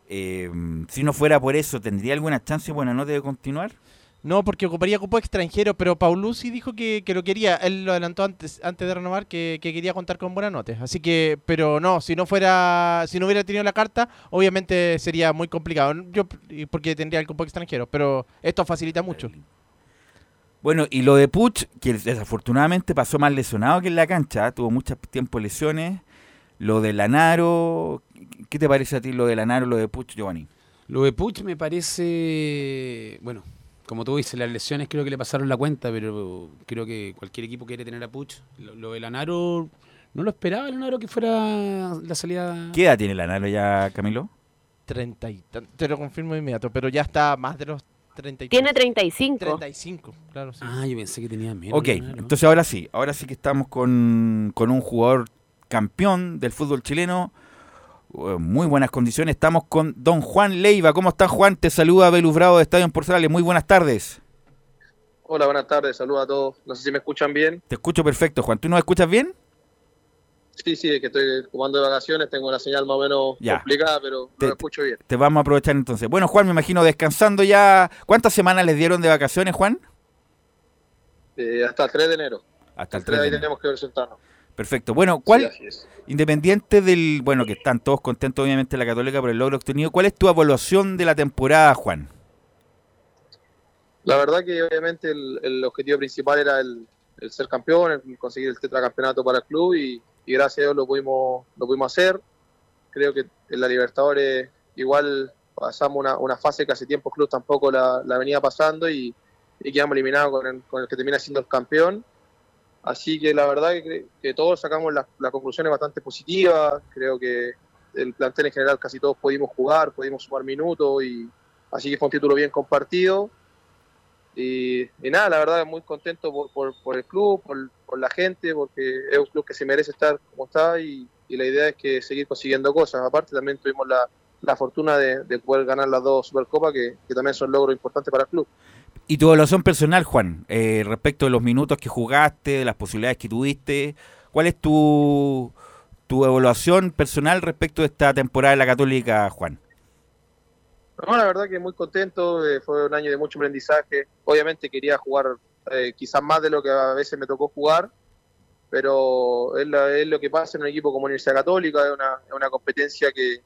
Eh, si no fuera por eso, ¿tendría alguna chance Buenanote de continuar? No, porque ocuparía cupo extranjero, pero Paulucci dijo que, que lo quería. Él lo adelantó antes, antes de renovar que, que quería contar con buenas notas. Así que, pero no, si no fuera, si no hubiera tenido la carta, obviamente sería muy complicado. Yo, porque tendría el cupo extranjero, pero esto facilita mucho. Bueno, y lo de Puch, que desafortunadamente pasó más lesionado que en la cancha, tuvo mucho tiempo lesiones. Lo de Lanaro, ¿qué te parece a ti lo de Lanaro, lo de Puch, Giovanni? Lo de Puch me parece, bueno, como tú dices, las lesiones creo que le pasaron la cuenta, pero creo que cualquier equipo quiere tener a Puch. Lo, lo de Lanaro, no lo esperaba Lanaro que fuera la salida. ¿Qué edad tiene Lanaro ya, Camilo? 30 y te lo confirmo de inmediato, pero ya está más de los 30 y Tiene 35. 35, claro, sí. Ah, yo pensé que tenía menos. Ok, Lanaro. entonces ahora sí, ahora sí que estamos con, con un jugador campeón del fútbol chileno, muy buenas condiciones. Estamos con don Juan Leiva. ¿Cómo estás, Juan? Te saluda Belus Bravo de Estadio en Portales. Muy buenas tardes. Hola, buenas tardes, saludos a todos. No sé si me escuchan bien. Te escucho perfecto, Juan. ¿Tú nos escuchas bien? Sí, sí, es que estoy tomando de vacaciones, tengo una señal más o menos Ya. complicada, pero Te- lo escucho bien. Te vamos a aprovechar entonces. Bueno, Juan, me imagino descansando ya. ¿Cuántas semanas les dieron de vacaciones, Juan? Eh, hasta el 3 de enero. Hasta el 3 3 de ahí enero. tenemos que presentarnos. Perfecto. Bueno, ¿cuál, Sí, independiente del, bueno, que están todos contentos obviamente la Católica por el logro obtenido, ¿cuál es tu evaluación de la temporada, Juan? La verdad que obviamente el, el objetivo principal era el, el ser campeón, el conseguir el tetracampeonato para el club y, y gracias a Dios lo pudimos, lo pudimos hacer. Creo que en la Libertadores igual pasamos una, una fase que hace tiempo el club tampoco la, la venía pasando y, y quedamos eliminados con el, con el que termina siendo el campeón. Así que la verdad que, que todos sacamos las, conclusiones bastante positivas. Creo que el plantel en general casi todos pudimos jugar, pudimos sumar minutos y así que fue un título bien compartido. Y, nada, la verdad muy contento por, el club, por, la gente, porque es un club que se merece estar como está y, la idea es que seguir consiguiendo cosas. Aparte también tuvimos la, fortuna de, de poder ganar las dos Supercopas que también son logros importantes para el club. Y tu evaluación personal, Juan, eh, respecto de los minutos que jugaste, de las posibilidades que tuviste, ¿cuál es tu, tu evaluación personal respecto de esta temporada de la Católica, Juan? No, la verdad que muy contento, eh, fue un año de mucho aprendizaje. Obviamente quería jugar eh, quizás más de lo que a veces me tocó jugar, pero es, lo que pasa en un equipo como Universidad Católica, es una, una competencia que,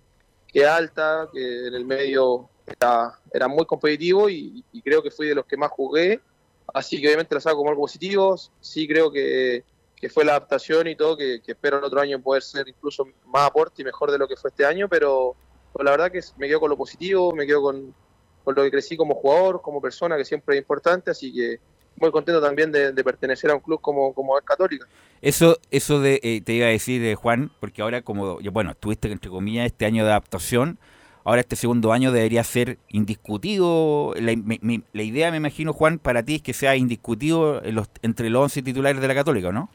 que alta, que en el medio era, era muy competitivo y, y creo que fui de los que más jugué, así que obviamente lo saco como algo positivo, sí creo que, que fue la adaptación y todo, que, que espero el otro año poder ser incluso más aporte y mejor de lo que fue este año, pero, pero la verdad que me quedo con lo positivo, me quedo con, con lo que crecí como jugador, como persona, que siempre es importante, así que muy contento también de, de pertenecer a un club como, como es Católica. Eso, eso de, eh, te iba a decir, eh, Juan, porque ahora como, bueno, tuviste entre comillas este año de adaptación, ahora este segundo año debería ser indiscutido. La, mi- mi- la idea, me imagino, Juan, para ti es que sea indiscutido los, entre los 11 titulares de la Católica, ¿no?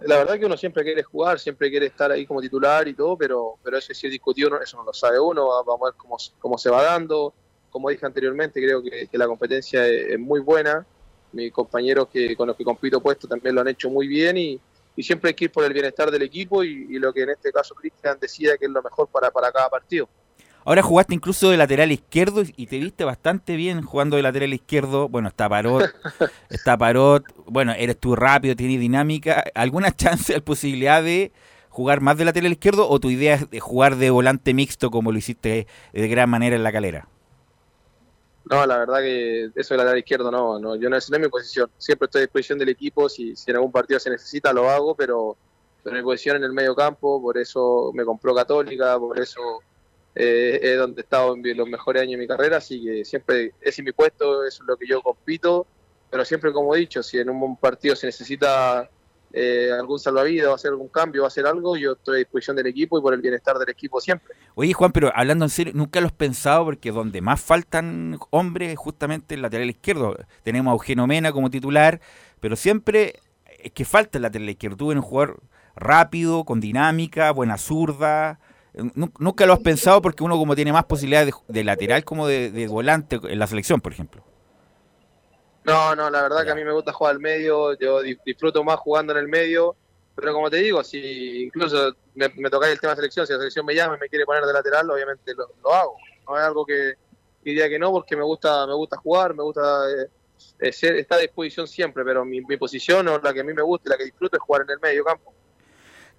La verdad que uno siempre quiere jugar, siempre quiere estar ahí como titular y todo, pero, pero eso es discutido, eso no lo sabe uno, va- vamos a ver cómo, cómo se va dando. Como dije anteriormente, creo que, que la competencia es, es muy buena. Mis compañeros que con los que compito puesto también lo han hecho muy bien y, y siempre hay que ir por el bienestar del equipo y, y lo que en este caso Cristian decida que es lo mejor para, para cada partido. Ahora jugaste incluso de lateral izquierdo y te viste bastante bien jugando de lateral izquierdo. Bueno, está Parot, está Parot. Bueno, eres tú rápido, tienes dinámica. ¿Alguna chance, posibilidad de jugar más de lateral izquierdo o tu idea es de jugar de volante mixto como lo hiciste de gran manera en la calera? No, la verdad que eso de lateral izquierdo no, no yo no es mi posición. Siempre estoy a disposición del equipo, si, si en algún partido se necesita lo hago, pero, pero mi posición en el medio campo, por eso me compró Católica, por eso eh, es donde he estado en los mejores años de mi carrera, así que siempre ese es mi puesto, eso es lo que yo compito, pero siempre como he dicho, si en un partido se necesita eh, algún salvavidas hacer algún cambio hacer algo, yo estoy a disposición del equipo y por el bienestar del equipo siempre. Oye Juan, pero hablando en serio, nunca lo has pensado porque donde más faltan hombres es justamente el lateral izquierdo. Tenemos a Eugenio Mena como titular, pero siempre es que falta el lateral izquierdo. Tú eres un jugador rápido, con dinámica, buena zurda. Nunca lo has pensado porque uno como tiene más posibilidades de, lateral como de, de volante en la selección, por ejemplo. No, no, la verdad que a mí me gusta jugar al medio, yo disfruto más jugando en el medio, pero como te digo, si incluso me, me el tema de selección, si la selección me llama y me quiere poner de lateral, obviamente lo, hago. No es algo que diría que no, porque me gusta, me gusta jugar, me gusta eh, eh, ser, estar a disposición siempre, pero mi, posición o la que a mí me gusta y la que disfruto es jugar en el medio campo.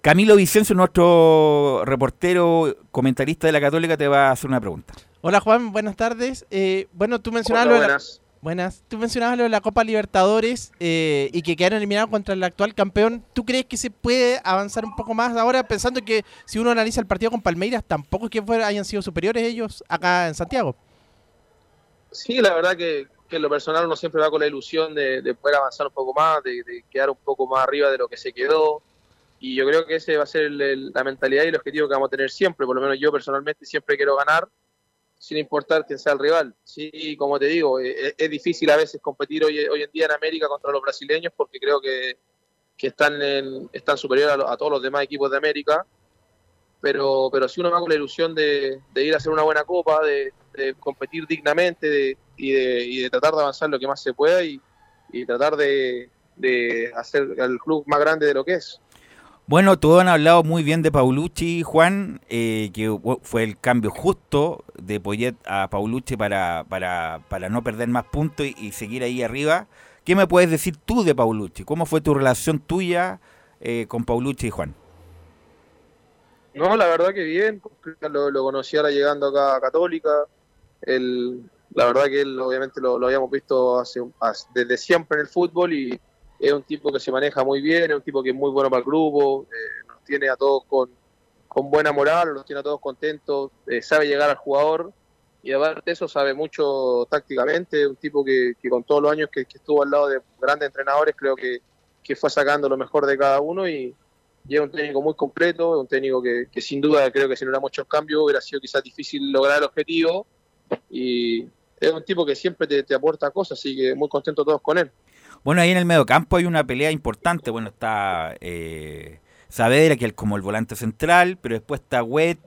Camilo Vicencio, nuestro reportero, comentarista de la Católica, te va a hacer una pregunta. Hola Juan, buenas tardes. Eh, bueno, tú mencionabas Buenas. Tú mencionabas lo de la Copa Libertadores eh, y que quedaron eliminados contra el actual campeón. ¿Tú crees que se puede avanzar un poco más ahora pensando que si uno analiza el partido con Palmeiras, tampoco es que hayan sido superiores ellos acá en Santiago? Sí, la verdad que, en lo personal uno siempre va con la ilusión de, poder avanzar un poco más, de, quedar un poco más arriba de lo que se quedó. Y yo creo que ese va a ser la mentalidad y el objetivo que vamos a tener siempre. Por lo menos yo personalmente siempre quiero ganar sin importar quién sea el rival. Sí, como te digo, eh, eh, es, difícil a veces competir hoy, hoy en día en América contra los brasileños porque creo que, están, en, están superiores a, todos los demás equipos de América. Pero, pero si uno va con la ilusión de, ir a hacer una buena copa, de, competir dignamente y, de, tratar de avanzar lo que más se pueda y, tratar de, de hacer el club más grande de lo que es. Bueno, todos han hablado muy bien de Paulucci, Juan, eh, que fue el cambio justo de Poyet a Paulucci para, para, para no perder más puntos y, seguir ahí arriba. ¿Qué me puedes decir tú de Paulucci? ¿Cómo fue tu relación tuya eh, con Paulucci y Juan? No, la verdad que bien. Lo, lo conocí ahora llegando acá a Católica. El, la verdad que él obviamente lo, habíamos visto hace, desde siempre en el fútbol y es un tipo que se maneja muy bien, es un tipo que es muy bueno para el grupo, eh, nos tiene a todos con, buena moral, nos tiene a todos contentos, eh, sabe llegar al jugador y aparte de eso sabe mucho tácticamente, un tipo que, con todos los años que, estuvo al lado de grandes entrenadores creo que, fue sacando lo mejor de cada uno y, es un técnico muy completo, un técnico que, sin duda creo que si no hubiera muchos cambios hubiera sido quizás difícil lograr el objetivo y es un tipo que siempre te, te aporta cosas, así que muy contento todos con él. Bueno, ahí en el medio campo hay una pelea importante. Bueno, está eh, Saavedra, que es como el volante central, pero después está Wet,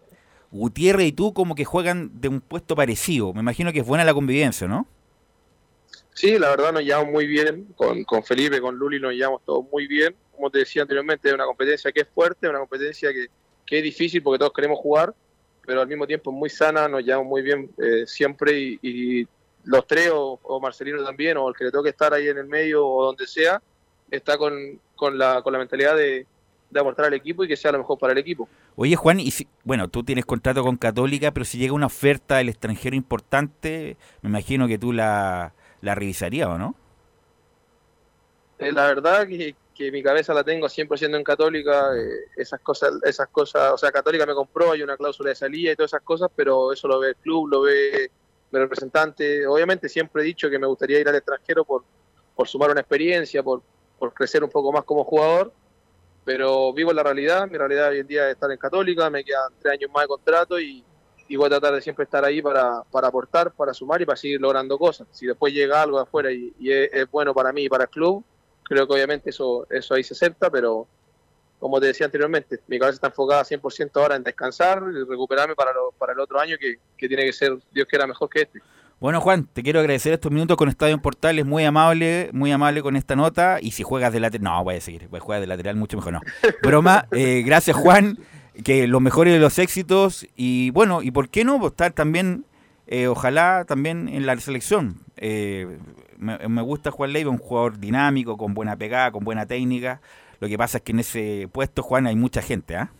Gutiérrez y tú como que juegan de un puesto parecido. Me imagino que es buena la convivencia, ¿no? Sí, la verdad nos llevamos muy bien. Con, con Felipe, con Luli nos llevamos todos muy bien. Como te decía anteriormente, es una competencia que es fuerte, una competencia que, que es difícil porque todos queremos jugar, pero al mismo tiempo es muy sana, nos llevamos muy bien eh, siempre y, los tres, o, Marcelino también, o el que le toque estar ahí en el medio o donde sea, está con, con, la, con la mentalidad de, de aportar al equipo y que sea lo mejor para el equipo. Oye Juan, y si, bueno, tú tienes contrato con Católica, pero si llega una oferta del extranjero importante, me imagino que tú la, la revisarías, ¿o no? Eh, la verdad que, que, mi cabeza la tengo 100% en Católica, eh, esas cosas, esas cosas, o sea, Católica me compró, hay una cláusula de salida y todas esas cosas, pero eso lo ve el club, lo ve representante. Obviamente siempre he dicho que me gustaría ir al extranjero por, por sumar una experiencia, por, por crecer un poco más como jugador, pero vivo la realidad, mi realidad hoy en día es estar en Católica, me quedan tres años más de contrato y, voy a tratar de siempre estar ahí para, para, aportar, para sumar y para seguir logrando cosas. Si después llega algo afuera y, es, es, bueno para mí y para el club, creo que obviamente eso, eso ahí se acepta, pero como te decía anteriormente, mi cabeza está enfocada 100% ahora en descansar y recuperarme para, para el otro año que, tiene que ser, Dios quiera, mejor que este. Bueno, Juan, te quiero agradecer estos minutos con Estadio Portales, muy amable, muy amable con esta nota. Y si juegas de lateral, no, voy a seguir, voy a jugar de lateral mucho mejor, no. Broma, eh, gracias Juan, que los mejores de los éxitos. Y bueno, y por qué no pues, estar también, eh, ojalá también en la selección. Eh, me, gusta Juan Leiva, un jugador dinámico, con buena pegada, con buena técnica. Lo que pasa es que en ese puesto, Juan, hay mucha gente, ¿ah?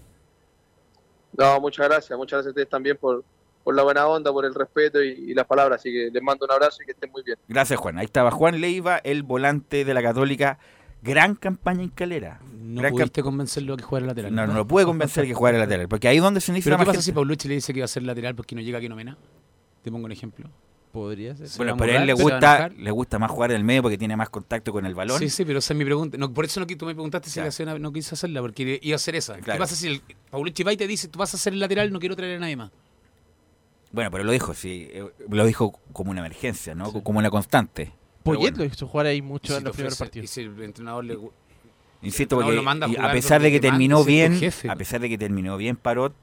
No, muchas gracias, muchas gracias a ustedes también por, por la buena onda, por el respeto y, y, las palabras. Así que les mando un abrazo y que estén muy bien. Gracias, Juan. Ahí estaba Juan Leiva, el volante de la Católica. Gran campaña en Calera. No Gran pudiste convencerlo a que jugara lateral. No, no lo pude convencer que jugara lateral. Porque ahí es donde se necesita ¿Pero qué más pasa si gente. Paulucci le dice que va a ser lateral porque no llega aquí Nomena? Te pongo un ejemplo. Podría ser. ¿Se Bueno, pero a él le ¿Se va a gusta, le gusta más jugar en el medio porque tiene más contacto con el balón. Sí, sí, pero esa es mi pregunta. No, por eso no, que tú me preguntaste si Claro. la hacía- no quise hacerla, porque iba a hacer esa. Claro. ¿Qué pasa si el Paulucci va y te dice, tú vas a ser el lateral, no quiero traer a nadie más? Bueno, pero lo dijo, sí. eh, Lo dijo como una emergencia, ¿no? Como una constante. Poyet bueno, lo hizo jugar ahí mucho Si en los primeros partidos. Y si el entrenador le... Insisto, porque a y jugar a pesar de que terminó bien, a pesar de que terminó bien Parot,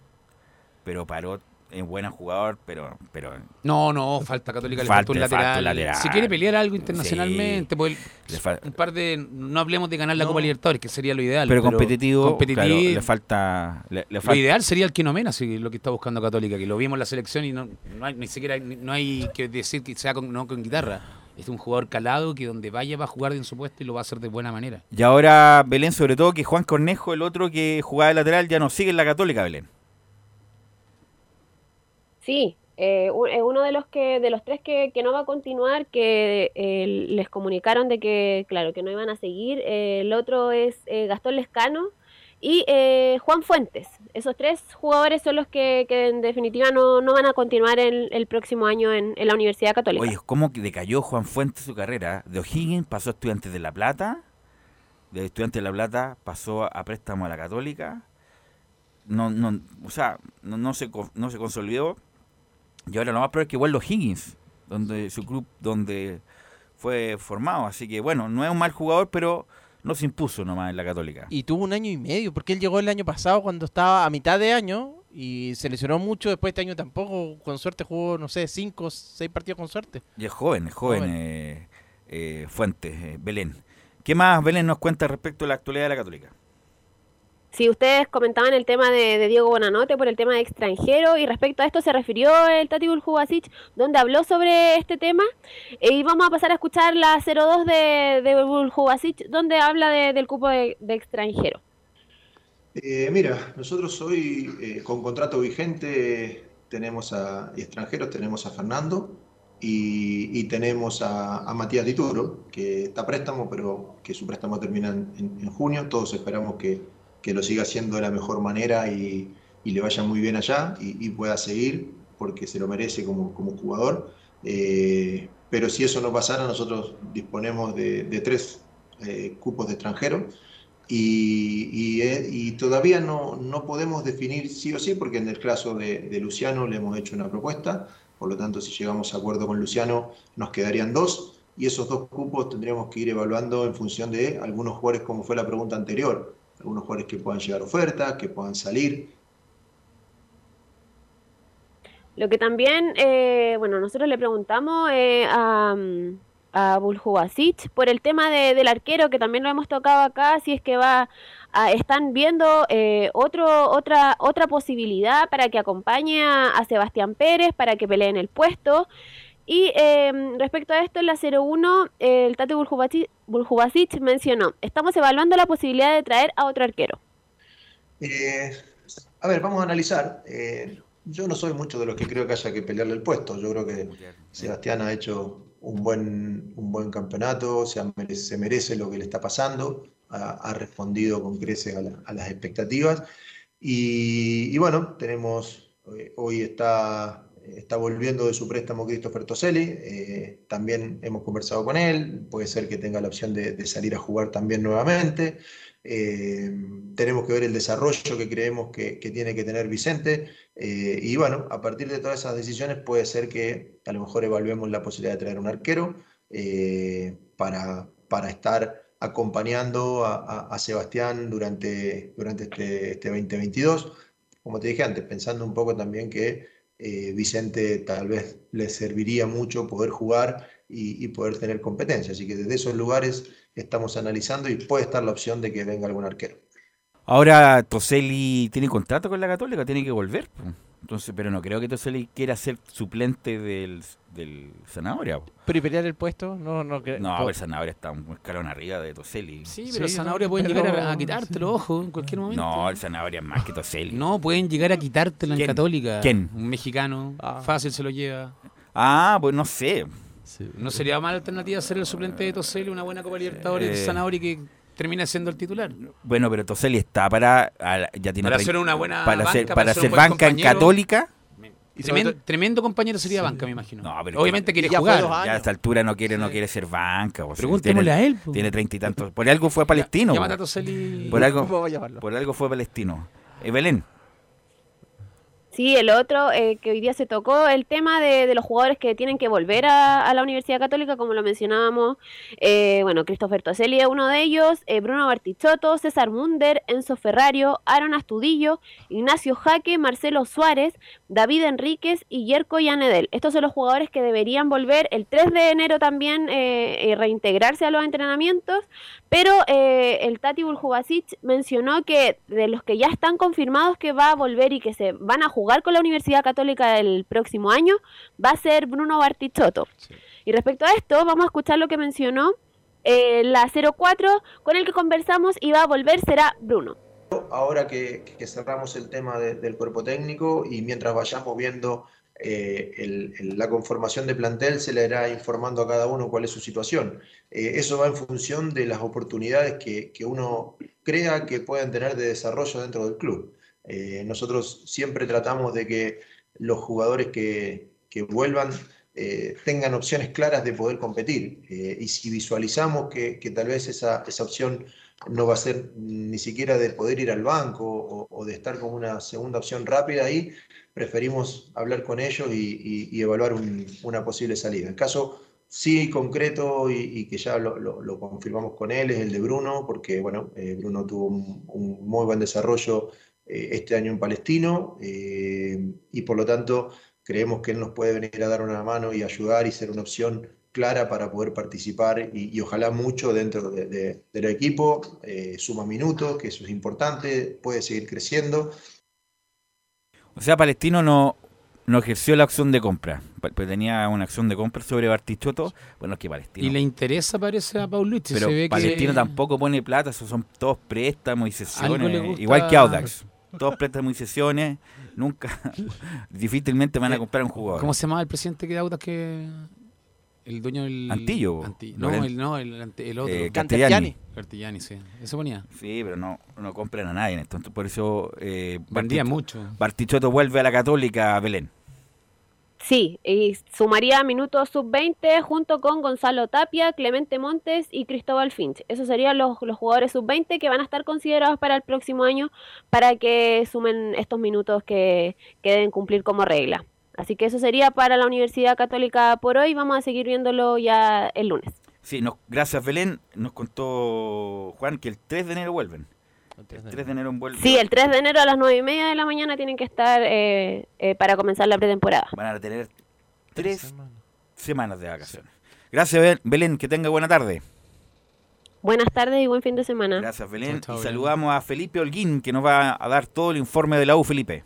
pero Parot es buen jugador, pero pero No, no, falta Católica, le Falta- falta un le falta lateral. un lateral. Si quiere pelear algo internacionalmente, pues le fal- un par de... No hablemos de ganar la No. Copa Libertadores, que sería lo ideal. pero competitivo, competitivo claro, le falta le, le Lo falta ideal sería el que no menos, lo que está buscando Católica, que lo vimos en la selección y no, no hay ni siquiera no hay que decir que sea con, no con guitarra. Es un jugador calado que donde vaya va a jugar en su puesto y lo va a hacer de buena manera. Y ahora Belén, sobre todo que Juan Cornejo, el otro que jugaba de lateral, ya no sigue en la Católica, Belén. Sí, eh, uno de los que de los tres que, que no va a continuar, que eh, les comunicaron de que, claro, que no iban a seguir. Eh, el otro es eh, Gastón Lescano y eh, Juan Fuentes. Esos tres jugadores son los que, que en definitiva no, no van a continuar el, el próximo año en, en la Universidad Católica. Oye, ¿cómo decayó Juan Fuentes su carrera? De O'Higgins pasó a Estudiantes de La Plata, de Estudiantes de La Plata pasó a préstamo a la Católica, no, no, o sea, no, no se, no se consolidó, y ahora lo más probable es que vuelva a O'Higgins, donde su club donde fue formado, así que bueno, no es un mal jugador, pero no se impuso nomás en la Católica. Y tuvo un año y medio, porque él llegó el año pasado cuando estaba a mitad de año y se lesionó mucho. Después este año tampoco, con suerte jugó, no sé, cinco, seis partidos con suerte. Y es joven, es joven, Joven. eh, eh, Fuentes, eh, Belén. ¿Qué más Belén nos cuenta respecto a la actualidad de la Católica? Si ustedes comentaban el tema de, Diego Bonanote por el tema de extranjero y respecto a esto se refirió el Tati Buljubasic donde habló sobre este tema Eh, y vamos a pasar a escuchar la 02 de, de Buljubasic donde habla de- del cupo de, extranjero. Eh, mira, nosotros hoy eh, con contrato vigente tenemos a extranjeros, tenemos a Fernando y, tenemos a, a Matías Dituro, que está préstamo, pero que su préstamo termina en junio. Todos esperamos que, que lo siga haciendo de la mejor manera y, y le vaya muy bien allá y, pueda seguir porque se lo merece como, como jugador. Eh, pero si eso no pasara, nosotros disponemos de, de tres eh, cupos de extranjeros y, y, eh, y todavía no, no podemos definir sí o sí, porque en el caso de, de Luciano le hemos hecho una propuesta, por lo tanto, si llegamos a acuerdo con Luciano, nos quedarían dos, y esos dos cupos tendríamos que ir evaluando en función de algunos jugadores, como fue la pregunta anterior, algunos jugadores que puedan llegar ofertas, que puedan salir. Lo que también, eh, bueno, nosotros le preguntamos eh, a, mm, a por el tema de- del arquero, que también lo hemos tocado acá, si es que va, a- están viendo eh, otro, otra, otra posibilidad para que acompañe a, a Sebastián Pérez, para que peleen el puesto. Y eh, respecto a esto, en la 01, eh, el Tate Buljubasic, mencionó, estamos evaluando la posibilidad de traer a otro arquero. Eh, a ver, vamos a analizar. Eh, yo no soy mucho de los que creo que haya que pelearle el puesto. Yo creo que Sebastián ha hecho un buen, un buen campeonato, se, merece, se merece lo que le está pasando, ha, ha respondido con creces a, la- a las expectativas. Y, y bueno, tenemos, eh, hoy está, está volviendo de su préstamo Christopher Toselli, eh, también hemos conversado con él, puede ser que tenga la opción de, salir a jugar también nuevamente. Eh, tenemos que ver el desarrollo que creemos que, tiene que tener Vicente. eh, y bueno, a partir de todas esas decisiones puede ser que a lo mejor evaluemos la posibilidad de traer un arquero para, para estar acompañando a, a- a Sebastián durante, durante este, este 2022. Como te dije antes, pensando un poco también que eh, Vicente tal vez le serviría mucho poder jugar y, y poder tener competencia. Así que desde esos lugares estamos analizando y puede estar la opción de que venga algún arquero. Ahora Toselli tiene contrato con la Católica, tiene que volver. Entonces, pero no creo que Toselli quiera ser suplente del, del Zanahoria. po. Pero y pelear el puesto, no, no creo. No, el Zanahoria está un escalón arriba de Toselli. Sí, pero Sí, Zanahoria no, pueden pero- llegar a, a quitártelo, ojo, en cualquier momento. No, el Zanahoria es más que Toselli. No, pueden llegar a quitártelo en. Católica. ¿Quién? Un mexicano, fácil se lo lleva. Ah, pues no sé. No sería mala alternativa ser el suplente de Toselli, una buena Copa Libertadores, Eh. el Zanahoria que termina siendo el titular. Bueno, pero Toselli está para. ya tiene Para ser una buena Para banca, ser, para para ser banca en. Católica. Y Tremendo, tremendo compañero sería banca, me imagino. No, pero Obviamente quiere ya jugar. Ya a esta altura no quiere, no quiere ser banca. o sea, Preguntémosle tiene- a él. Tiene treinta y tantos. Por algo fue Palestino. Llámate a po. Toselli. Por algo, por algo fue Palestino. Eh, Belén. Sí, el otro eh, que hoy día se tocó, el tema de, los jugadores que tienen que volver a, a la Universidad Católica, como lo mencionábamos. eh, bueno, Christopher Toselli es uno de ellos, eh, Bruno Bartichotto, César Munder, Enzo Ferrario, Aaron Astudillo, Ignacio Jaque, Marcelo Suárez, David Enríquez y Yerko Yanedel. Estos son los jugadores que deberían volver el 3 de enero también eh, eh, reintegrarse a los entrenamientos, pero el Tati Buljubasic mencionó que de los que ya están confirmados que va a volver y que se van a jugar con la Universidad Católica el próximo año, va a ser Bruno Bartichotto. Y respecto a esto, vamos a escuchar lo que mencionó eh, la 04 con el que conversamos y va a volver será Bruno. Ahora que, que cerramos el tema de- del cuerpo técnico y mientras vayamos viendo eh, el- el- la conformación de plantel, se le irá informando a cada uno cuál es su situación. Eh, eso va en función de las oportunidades que, que uno crea que pueden tener de desarrollo dentro del club. Eh, nosotros siempre tratamos de que los jugadores que, que vuelvan eh, tengan opciones claras de poder competir. Eh, y si visualizamos que, que tal vez esa, esa opción no va a ser ni siquiera de poder ir al banco o, o de estar como una segunda opción rápida ahí, preferimos hablar con ellos y, y- y evaluar un- una posible salida. El caso sí concreto y, y que ya lo, lo- lo confirmamos con él es el de Bruno, porque bueno, eh, Bruno tuvo un, un muy buen desarrollo eh, este año en Palestino eh, y por lo tanto creemos que él nos puede venir a dar una mano y ayudar y ser una opción clara para poder participar y, y ojalá mucho dentro de- de- del equipo, eh, suma minutos, que eso es importante, puede seguir creciendo. O sea, Palestino no, no ejerció la opción de compra. Pero tenía una acción de compra sobre Bartichotto. Bueno, es que Palestino. Y le interesa, parece, a Paulucci. pero se ve Palestino que... tampoco pone plata, esos son todos préstamos y sesiones. gusta- Igual que Audax. Todos préstamos y sesiones. Nunca, difícilmente van a comprar un jugador. ¿Cómo se llamaba el presidente que de Audax que... El dueño del... Antillo, Anti- No, Loren- el, no, el, ante- el otro. Eh, Cantergiani. Cartellani, sí. Eso ponía. Sí, pero no, no compran a nadie. Entonces, por eso eh, Vendía Bartichotto- mucho. Bartichotto vuelve a la Católica Belén. Sí, y sumaría minutos sub-20 junto con Gonzalo Tapia, Clemente Montes y Cristóbal Finch. Esos serían los, los jugadores sub-20 que van a estar considerados para el próximo año para que sumen estos minutos que, que deben cumplir como regla. Así que eso sería para la Universidad Católica por hoy. Vamos a seguir viéndolo ya el lunes. Sí, nos, gracias Belén. Nos contó Juan que el 3 de enero vuelven. El 3 de enero vuelven. Sí, el 3 de enero a las 9 y media de la mañana tienen que estar eh, eh, para comenzar la pretemporada. Van a tener tres semanas de vacaciones. Gracias Bel- Belén, que tenga buena tarde. Buenas tardes y buen fin de semana. Gracias Belén. Y saludamos a Felipe Holguín, que nos va a dar todo el informe de la U, Felipe.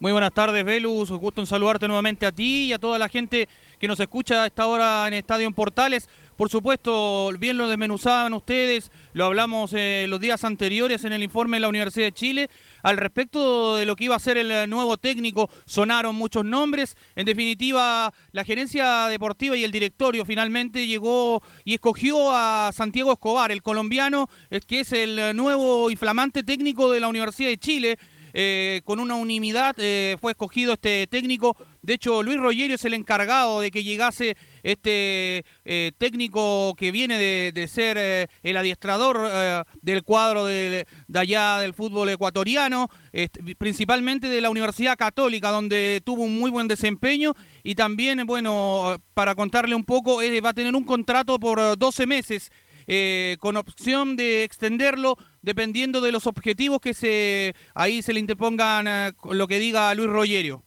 Muy buenas tardes, Velus. Gusto en saludarte nuevamente a ti y a toda la gente que nos escucha a esta hora en Estadio en Portales. Por supuesto, bien lo desmenuzaban ustedes, lo hablamos eh, los días anteriores en el informe de la Universidad de Chile. Al respecto de lo que iba a ser el eh, nuevo técnico, sonaron muchos nombres. En definitiva, la gerencia deportiva y el directorio finalmente llegó y escogió a Santiago Escobar, el colombiano, eh, que es el nuevo y flamante técnico de la Universidad de Chile. Eh, con una unanimidad eh, fue escogido este técnico. De hecho, Luis Rogerio es el encargado de que llegase este eh, técnico que viene de, ser el adiestrador del cuadro de, allá del fútbol ecuatoriano, este, principalmente de la Universidad Católica, donde tuvo un muy buen desempeño. Y también, bueno, para contarle un poco, va a tener un contrato por eh, 12 meses eh, con opción de extenderlo dependiendo de los objetivos que se ahí se le interpongan eh, lo que diga Luis Rogerio.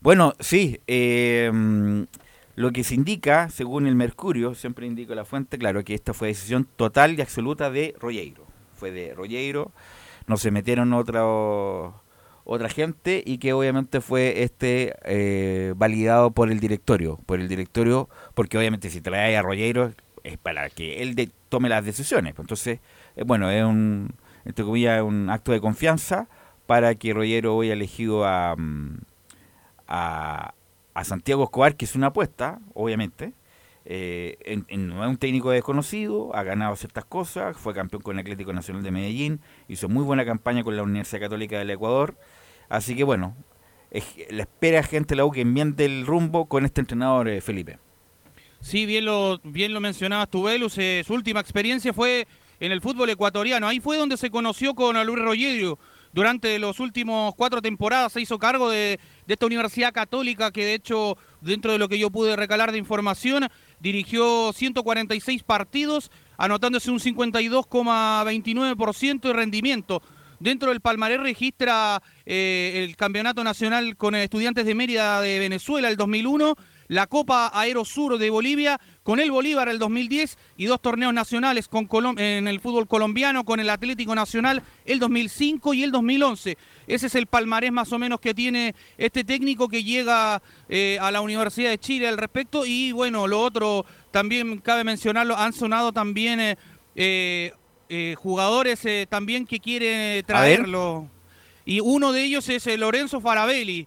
Bueno, sí, eh, mm, lo que se indica, según el Mercurio, siempre indica la fuente, claro, que esta fue decisión total y absoluta de Rogueiro. Fue de Rogueiro, no se metieron otros otra gente y que obviamente fue este eh, validado por el directorio, por el directorio, porque obviamente si trae a Rollero es para que él tome las decisiones. pues, Entonces, eh, bueno, es un, entre un acto de confianza para que Rollero haya elegido a, mm, a, a Santiago Escobar, que es una apuesta, obviamente. Eh, no es un técnico desconocido, ha ganado ciertas cosas, fue campeón con el Atlético Nacional de Medellín, hizo muy buena campaña con la Universidad Católica del Ecuador. Así que bueno, es- la espera gente la U que enmiende el rumbo con este entrenador eh, Felipe. Sí, bien lo, bien lo mencionabas tú, Velus. eh, su última experiencia fue en el fútbol ecuatoriano. Ahí fue donde se conoció con Luis Rogerio. Durante los últimos cuatro temporadas se hizo cargo de, de esta Universidad Católica que de hecho, dentro de lo que yo pude recalar de información, dirigió 146 partidos, anotándose un 52,29% de rendimiento. Dentro del palmarés registra eh, el Campeonato Nacional con Estudiantes de Mérida de Venezuela el 2001, la Copa Aerosur de Bolivia con el Bolívar el 2010 y dos torneos nacionales con Colom- en el fútbol colombiano con el Atlético Nacional el 2005 y el 2011. Ese es el palmarés más o menos que tiene este técnico que llega eh, a la Universidad de Chile al respecto. Y bueno, lo otro también cabe mencionarlo, han sonado también eh, eh, jugadores también que quieren traerlo. Y uno de ellos es Lorenzo Farabelli,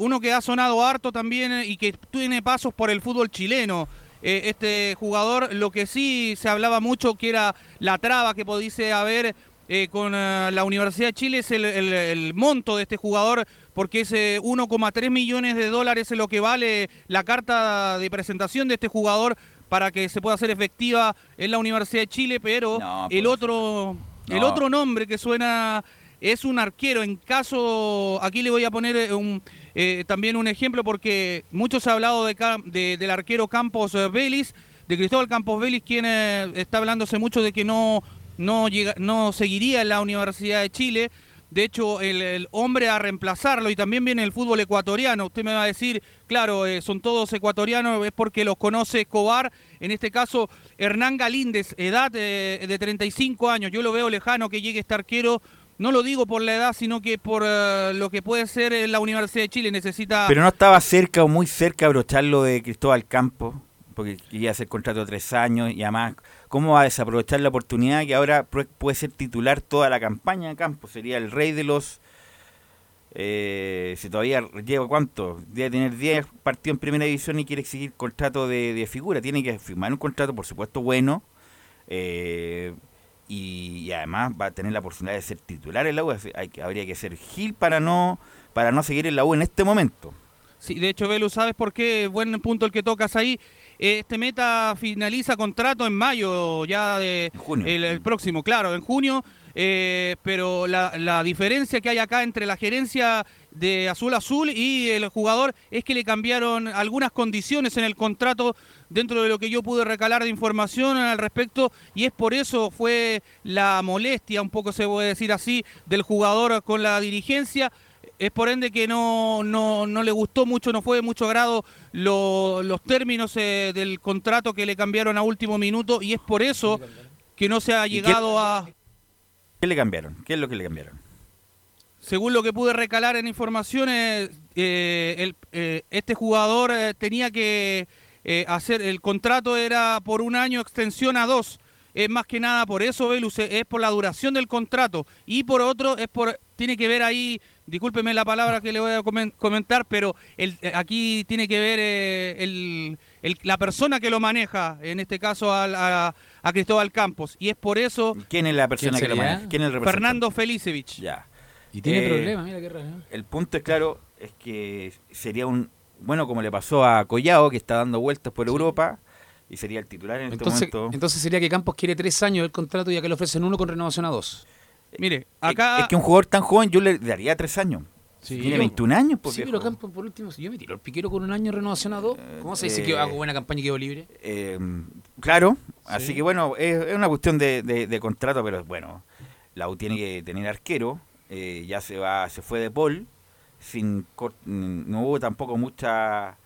uno que ha sonado harto también eh, y que tiene pasos por el fútbol chileno. Eh, este jugador, lo que sí se hablaba mucho que era la traba que pudiese haber eh, con la Universidad de Chile es el, el- el monto de este jugador, porque es eh, 1,3 millones de dólares es lo que vale la carta de presentación de este jugador para que se pueda hacer efectiva en la Universidad de Chile, pero el otro el otro nombre que suena es un arquero. En caso, aquí le voy a poner un, eh, también un ejemplo porque mucho se ha hablado de, del arquero Campos eh, Vélez, de Cristóbal Campos Vélez, quien eh, está hablándose mucho de que no, no, llega, no seguiría en la Universidad de Chile. De hecho, el, hombre a reemplazarlo y también viene el fútbol ecuatoriano. Usted me va a decir, claro, son todos ecuatorianos, es porque los conoce Escobar. En este caso, Hernán Galíndez, edad de 35 años. Yo lo veo lejano que llegue este arquero. No lo digo por la edad, sino que por eh, lo que puede ser en la Universidad de Chile. Necesita. Pero no estaba cerca o muy cerca de abrocharlo de Cristóbal Campos, porque quería hacer contrato de tres años y además, ¿cómo va a desaprovechar la oportunidad que ahora pu- puede ser titular toda la campaña de Campos? Sería el rey de los... Eh, si todavía lleva cuánto, debe tener 10 partidos en primera división y quiere exigir contrato de, de figura, tiene que firmar un contrato, por supuesto, bueno, eh, y, y además va a tener la oportunidad de ser titular en la U. Hay habría que ser Gil para no, para no seguir en la U en este momento. Sí, de hecho, Velu, ¿sabes por qué? Buen punto el que tocas ahí. Este meta finaliza contrato en mayo, ya de junio. El, el próximo, claro, en junio. eh, pero la, la diferencia que hay acá entre la gerencia de Azul Azul y el jugador es que le cambiaron algunas condiciones en el contrato dentro de lo que yo pude recalar de información al respecto y es por eso fue la molestia, un poco se puede decir así, del jugador con la dirigencia. Es por ende que no, no, no le gustó mucho, no fue de mucho agrado lo- los términos eh, del contrato que le cambiaron a último minuto y es por eso que no se ha ¿Y qué- llegado a, ¿Qué le cambiaron? ¿Qué es lo que le cambiaron? Según lo que pude recalar en informaciones, eh, el- eh, este jugador eh, tenía que eh, hacer, el contrato era por un año, extensión a dos. Es más que nada por eso, Velus, es por la duración del contrato. Y por otro, es por, tiene que ver ahí, discúlpeme la palabra que le voy a comen- comentar, pero el, aquí tiene que ver eh, el- el- la persona que lo maneja, en este caso al- a, a Cristóbal Campos. Y es por eso... ¿Quién es la persona ¿Quién que lo maneja? ¿Quién es el? Fernando Felicevich. Ya. Y tiene Eh, problemas, mira qué raro. ¿eh? El punto es claro, es que sería un, bueno, como le pasó a Collao, que está dando vueltas por Europa, y sería el titular en este Entonces, momento. entonces sería que Campos quiere tres años el contrato y acá le ofrecen uno con renovación a dos. Mire, Es que un jugador tan joven yo le daría tres años. Sí. Tiene 21 años, pues, Sí, viejo. pero Campos por último, si yo me tiro el piquero con un año de renovación a dos, ¿cómo se dice eh, que hago buena campaña y quedo libre? Eh, claro, así que bueno, es, es una cuestión de, de- de contrato, pero bueno, la U tiene que tener arquero, eh, ya se va, se fue de Paul, sin mm, no hubo tampoco mucha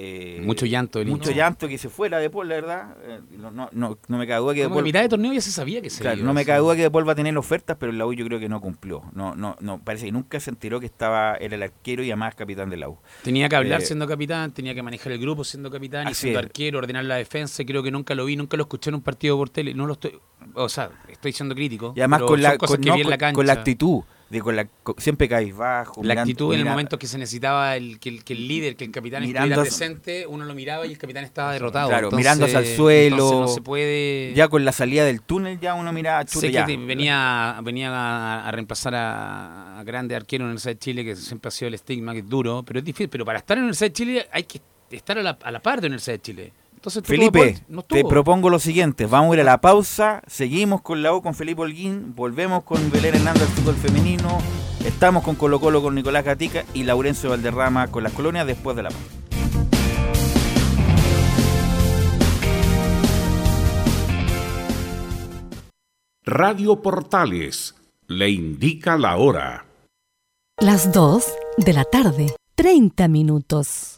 eh, Mucho llanto del Mucho llanto que se fuera de Paul, la verdad. Eh, No, no, no, no me cabe duda que de Paul- a mitad de torneo ya se sabía que se Claro, iba, no me duda que De Paul va a tener ofertas, pero la U yo creo que no cumplió. No, no, no, parece que nunca se enteró que estaba, era el arquero y además capitán de la U. Tenía que hablar Eh, siendo capitán, tenía que manejar el grupo siendo capitán y siendo es. arquero, ordenar la defensa. Creo que nunca lo vi, nunca lo escuché en un partido por tele. No lo estoy, o sea, estoy siendo crítico. Y además con la, con, la cancha. con la actitud, de, con la, con- siempre cabizbajo. La mirando- actitud en el momento que se necesitaba el, que, el, que el líder, que el capitán estuviera presente, uno lo miraba y el capitán estaba derrotado. Claro, Entonces- mirándose al suelo. entonces no se puede. Ya con la salida del túnel ya uno miraba, chuta, Sé ya. que te- venía, venía a, a reemplazar a, a grande arquero en el Universidad de Chile, que siempre ha sido el estigma, que es duro, pero es difícil. Pero para estar en la Universidad de Chile hay que estar a la, a la par de la Universidad de Chile. Entonces, tú Felipe, no te propongo lo siguiente, vamos a ir a la pausa, seguimos con la U con Felipe Holguín, volvemos con Belén Hernández al fútbol femenino, estamos con Colo Colo con Nicolás Gatica y Laurencio Valderrama con las colonias después de la pausa. Radio Portales le indica la hora. Las 2 de la tarde, 30 minutos.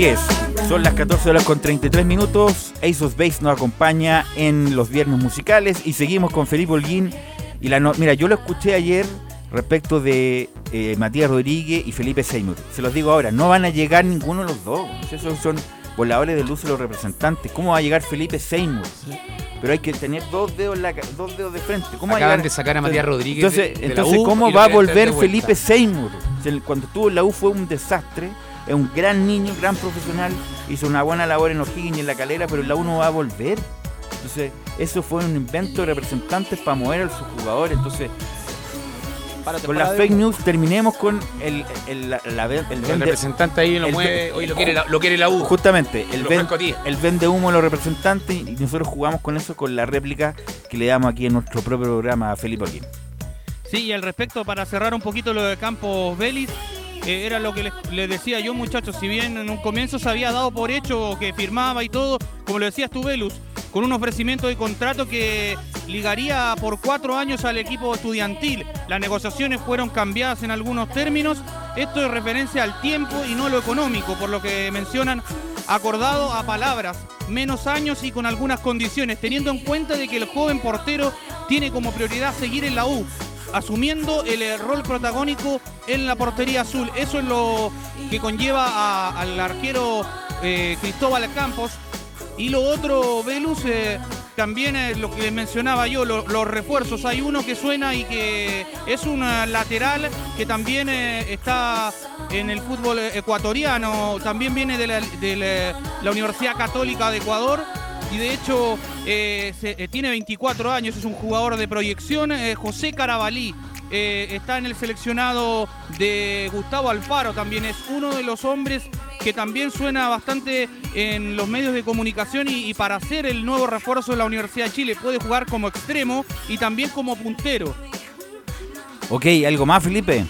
Así es, son las 14 horas con 33 minutos. Ace of Base nos acompaña en los viernes musicales y seguimos con Felipe Holguín. Y la no- Mira, yo lo escuché ayer respecto de eh, Matías Rodríguez y Felipe Seymour. Se los digo ahora, no van a llegar ninguno de los dos. Esos son voladores de luz de los representantes. ¿Cómo va a llegar Felipe Seymour? Pero hay que tener dos dedos, la dos dedos de frente. ¿Cómo va a Acaban llegar? de sacar a Matías Rodríguez Entonces, de- de la entonces U ¿cómo va a volver. Felipe Seymour? Cuando estuvo en la U fue un desastre. Es un gran niño, gran profesional. Hizo una buena labor en O'Higgins y en la calera, pero en la U no va a volver. Entonces, eso fue un invento de representantes para mover a sus jugadores. Entonces, con las fake news, terminemos con el, el, la- el representante ahí lo el mueve, ve- hoy lo quiere la, lo quiere la U. Justamente, el, a vende humo de los representantes y nosotros jugamos con eso con la réplica que le damos aquí en nuestro propio programa a Felipe Olguín. Sí, y al respecto, para cerrar un poquito lo de Campos Vélez, era lo que les, les decía yo, muchachos. Si bien en un comienzo se había dado por hecho que firmaba y todo, como lo decías tú, Velus, con un ofrecimiento de contrato que ligaría por cuatro años al equipo estudiantil. Las negociaciones fueron cambiadas en algunos términos. Esto es referencia al tiempo y no lo económico, por lo que mencionan acordado a palabras, menos años y con algunas condiciones, teniendo en cuenta de que el joven portero tiene como prioridad seguir en la U, asumiendo el eh, rol protagónico en la portería azul. Eso es lo que conlleva al arquero eh, Cristóbal Campos. Y lo otro, Velus, eh, también es lo que les mencionaba yo, lo- los refuerzos. Hay uno que suena y que es un lateral que también está en el fútbol ecuatoriano, también viene de la Universidad Católica de Ecuador. Y de hecho eh, se- eh, tiene 24 años, es un jugador de proyección, eh, José Carabalí. está en el seleccionado de Gustavo Alfaro, también es uno de los hombres que también suena bastante en los medios de comunicación y, y para ser el nuevo refuerzo de la Universidad de Chile puede jugar como extremo y también como puntero. Ok, ¿algo más, Felipe?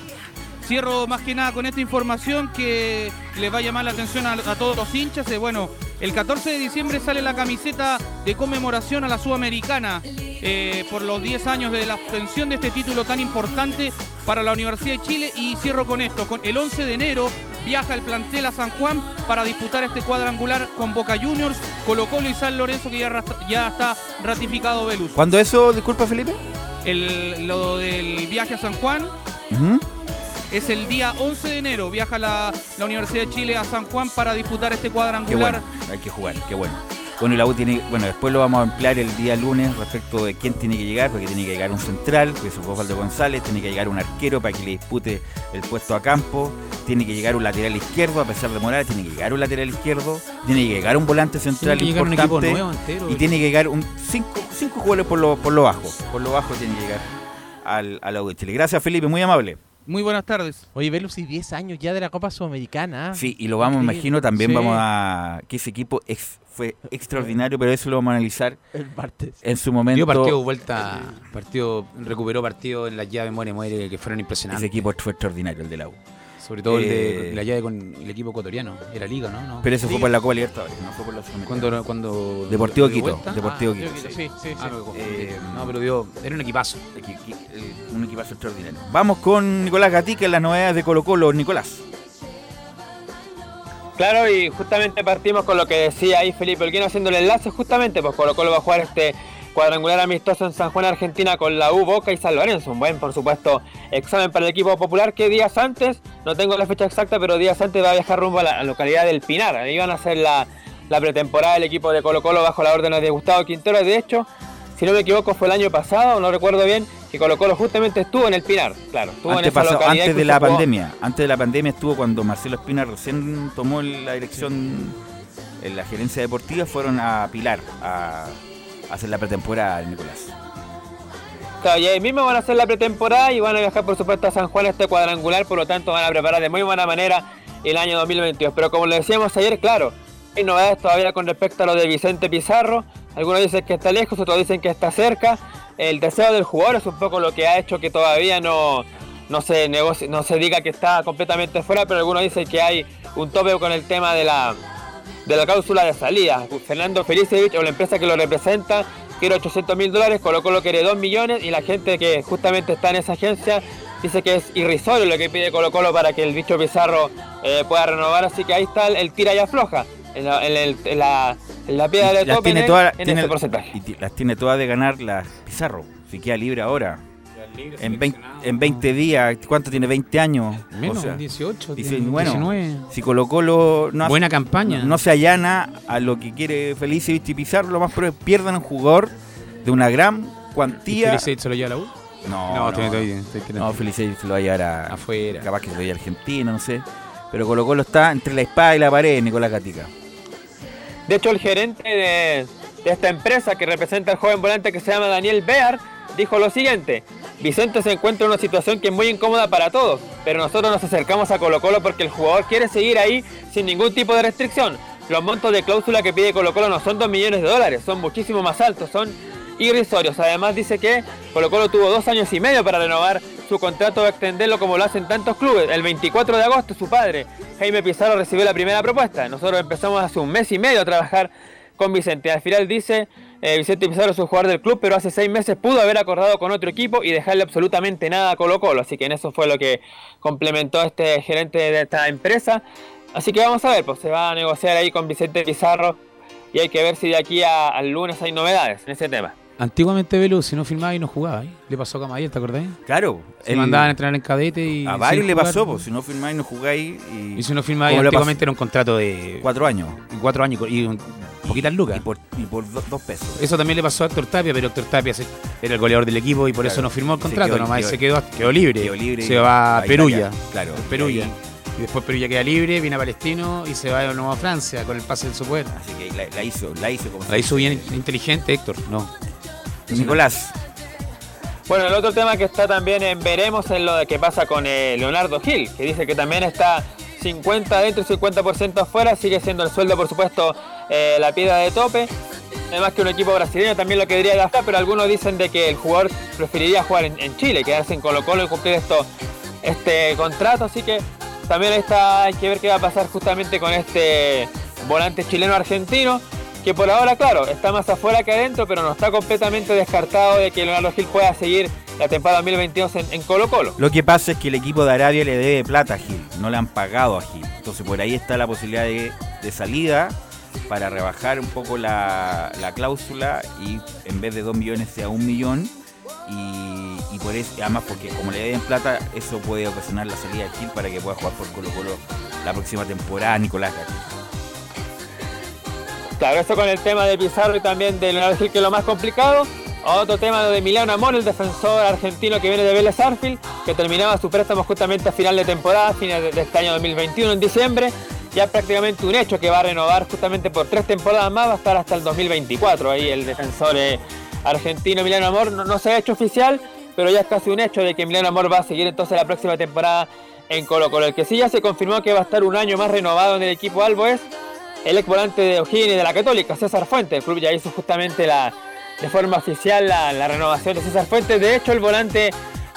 Cierro más que nada con esta información que les va a llamar la atención a, a todos los hinchas. Eh, bueno, el 14 de diciembre sale la camiseta de conmemoración a la Sudamericana eh, por los 10 años de la obtención de este título tan importante para la Universidad de Chile. Y cierro con esto, con el 11 de enero viaja el plantel a San Juan para disputar este cuadrangular con Boca Juniors, Colo Colo y San Lorenzo que ya, está ratificado Velus. ¿Cuándo eso, disculpa, Felipe? El, lo del viaje a San Juan. Es el día 11 de enero. Viaja la, la Universidad de Chile a San Juan para disputar este Qué cuadrangular. bueno, hay que jugar, qué bueno. Bueno, y la U tiene, bueno, después lo vamos a ampliar el día lunes respecto de quién tiene que llegar, porque tiene que llegar un central, que es Osvaldo González, tiene que llegar un arquero para que le dispute el puesto a campo, tiene que llegar un lateral izquierdo, a pesar de Morales, tiene que llegar un lateral izquierdo, tiene que llegar un volante central Tiene que llegar un importante equipo nuevo entero. y tiene que llegar un cinco, cinco jugadores por lo, por lo bajo, por lo bajo tiene que llegar al, a la U de Chile. Gracias Felipe, muy amable. Muy buenas tardes. Oye, Velus, y 10 años ya de la Copa Sudamericana. Sí, y lo vamos, Increíble. imagino, también Sí. vamos a. que ese equipo ex- fue extraordinario, pero eso lo vamos a analizar El martes. en su momento. Dio partido vuelta, partido, recuperó partido en las llaves muere muere que fueron impresionantes. Ese equipo fue extraordinario, el de la U. Sobre todo el de Eh, la llave con el equipo ecuatoriano. Era liga, ¿no? No. Pero eso fue por la Copa Libertadores, no fue por la Sudamericana. Cuando, cuando Deportivo dio Quito, vuelta. Deportivo Ah, Quito. Quito, Sí, sí, Ah, sí. me confundí. Eh, no, pero dio, era un equipazo. Equi- equi- eh, Un equipazo extraordinario. Vamos con Nicolás Gatica en las novedades de Colo Colo. Nicolás. Claro, y justamente partimos con lo que decía ahí Felipe Olguín haciendo el enlace, justamente, pues Colo Colo va a jugar este cuadrangular amistoso en San Juan, Argentina, con la U, Boca y San Lorenzo. Un buen, por supuesto, examen para el equipo popular que días antes, no tengo la fecha exacta, pero días antes va a viajar rumbo a la, localidad del Pinar. Ahí van a hacer la, la pretemporada del equipo de Colo Colo bajo la órdenes de Gustavo Quintero. De hecho, si no me equivoco, fue el año pasado, no recuerdo bien, que Colo Colo justamente estuvo en el Pinar. Claro, estuvo en esa localidad. antes de la jugó- pandemia. Antes de la pandemia estuvo cuando Marcelo Espina recién tomó la dirección en la gerencia deportiva. Fueron a Pilar a hacer la pretemporada, Nicolás. Claro, y ahí mismo van a hacer la pretemporada y van a viajar por supuesto a San Juan este cuadrangular, por lo tanto van a preparar de muy buena manera el año 2022. Pero como le decíamos ayer, claro, hay novedades todavía con respecto a lo de Vicente Pizarro. Algunos dicen que está lejos, otros dicen que está cerca. El deseo del jugador es un poco lo que ha hecho que todavía no, no, se, negocie- no se diga que está completamente fuera, pero algunos dicen que hay un tope con el tema de la, de la cláusula de salida. Fernando Felicevich o la empresa que lo representa quiere 800 mil dólares, Colo Colo quiere 2 millones y la gente que justamente está en esa agencia dice que es irrisorio lo que pide Colo Colo para que el bicho Pizarro eh, pueda renovar, así que ahí está el, el tira y afloja en la, en el- en la, en la piedra de Las tope tiene en, todas en tiene- ese porcentaje. y las tiene todas de ganar la Pizarro. Si queda libre ahora. En 20, en 20 días, ¿cuánto tiene? ¿20 años? Menos, O sea, 18, dice, 19. bueno, si Colo Colo no, hace- Buena campaña. no, se allana a lo que quiere Felicevich y Pizarro, lo más probable es que pierdan un jugador de una gran ¿Y cuantía. Felicevich se lo lleva a la U? No, No, no, estoy- estoy- estoy tirando. no, Felicevich se lo va a llevar a, Afuera. capaz que se lo lleve a Argentina, no sé. Pero Colo Colo está entre la espada y la pared, Nicolás Gatica. De hecho, el gerente de, de esta empresa que representa al joven volante que se llama Daniel Bear dijo lo siguiente, Vicente se encuentra en una situación que es muy incómoda para todos, pero nosotros nos acercamos a Colo Colo porque el jugador quiere seguir ahí sin ningún tipo de restricción. Los montos de cláusula que pide Colo Colo no son 2 millones de dólares, son muchísimo más altos, son irrisorios. Además dice que Colo Colo tuvo dos años y medio para renovar su contrato o extenderlo como lo hacen tantos clubes. El 24 de agosto su padre, Jaime Pizarro, recibió la primera propuesta. Nosotros empezamos hace un mes y medio a trabajar con Vicente. Al final dice, eh, Vicente Pizarro es un jugador del club, pero hace seis meses pudo haber acordado con otro equipo y dejarle absolutamente nada a Colo Colo. Así que en eso fue lo que complementó este gerente de esta empresa. Así que vamos a ver, pues se va a negociar ahí con Vicente Pizarro y hay que ver si de aquí al lunes hay novedades en ese tema. Antiguamente Velo, si no filmaba y no jugaba, ¿eh? le pasó a Camayer, ¿te acordás? Claro. Se mandaban a entrenar en cadete y... A varios le pasó, pues, si no filmáis no jugáis y... Y si no filmáis, antiguamente era un contrato de... Cuatro años. Cuatro años y un, poquitas lucas. Y por, y por dos pesos. Eso también le pasó a Héctor Tapia, pero Héctor Tapia era el goleador del equipo y por eso no firmó el contrato, nomás se quedó, quedó libre. Quedó libre. Se va a Perulla. Claro. Perulla. Y después Perulla queda libre, viene a Palestino y se va de nuevo a Francia con el pase del Super. Así que la, hizo, la hizo como La hizo bien inteligente Héctor, no. Nicolás. Bueno, el otro tema que está también en veremos es lo de que pasa con eh, Leonardo Gil, que dice que también está 50 dentro y 50% afuera, sigue siendo el sueldo por supuesto eh, la piedra de tope. Además que un equipo brasileño también lo quería gastar, pero algunos dicen de que el jugador preferiría jugar en, Chile, quedarse en Colo Colo y cumplir esto, este contrato, así que también está, hay que ver qué va a pasar justamente con este volante chileno argentino que por ahora, claro, está más afuera que adentro, pero no está completamente descartado de que Leonardo Gil pueda seguir la temporada 2022 en, Colo Colo. Lo que pasa es que el equipo de Arabia le debe plata a Gil, no le han pagado a Gil. Entonces por ahí está la posibilidad de, salida para rebajar un poco la, cláusula y en vez de 2 millones sea 1 millón. Y, por eso, además porque como le deben plata, eso puede ocasionar la salida de Gil para que pueda jugar por Colo Colo la próxima temporada Nicolás Claro, eso con el tema de Pizarro y también de Leonardo Gil, que es lo más complicado. Otro tema de Emiliano Amor, el defensor argentino que viene de Vélez Arfield, que terminaba su préstamo justamente a final de temporada, fines de este año 2021, en diciembre. Ya prácticamente un hecho que va a renovar justamente por tres temporadas más, va a estar hasta el 2024. Ahí el defensor eh, argentino Emiliano Amor no, se ha hecho oficial, pero ya es casi un hecho de que Emiliano Amor va a seguir entonces la próxima temporada en Colo Colo. El que sí ya se confirmó que va a estar un año más renovado en el equipo Albo es el ex volante de O'Higgins de la Católica, César Fuentes. El club ya hizo justamente la, de forma oficial la, renovación de César Fuentes. De hecho, el volante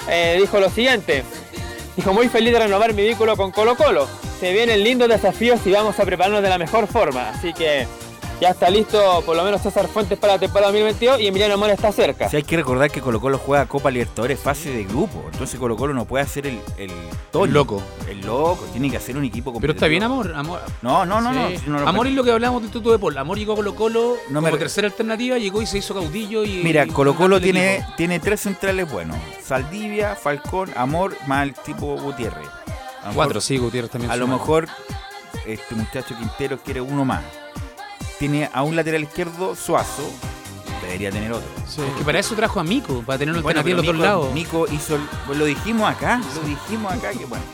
eh, dijo lo siguiente. Dijo, muy feliz de renovar mi vehículo con Colo Colo. Se vienen lindos desafíos y vamos a prepararnos de la mejor forma. Así que ya está listo por lo menos César Fuentes para la temporada 2022 y Emiliano Mora está cerca. Si hay que recordar que Colo Colo juega Copa Libertadores fase de grupo, entonces Colo Colo no puede hacer el, el, loco. El loco, tiene que hacer un equipo completo. Pero está bien Amor, Amor. No, no, no, no, Amor es lo que hablamos de Tuto de Paul. Amor llegó a Colo Colo no como tercera alternativa, llegó y se hizo caudillo y Mira, Colo Colo tiene, tiene tres centrales buenos. Saldivia, Falcón, Amor, más el tipo Gutiérrez. Cuatro, sí, Gutiérrez también. A lo mejor este muchacho Quintero quiere uno más tiene a un lateral izquierdo Suazo, debería tener otro. Es que para eso trajo a Mico, para tener un bueno, alternativa al otro lado. Mico hizo, pues lo dijimos acá, lo dijimos acá, que bueno,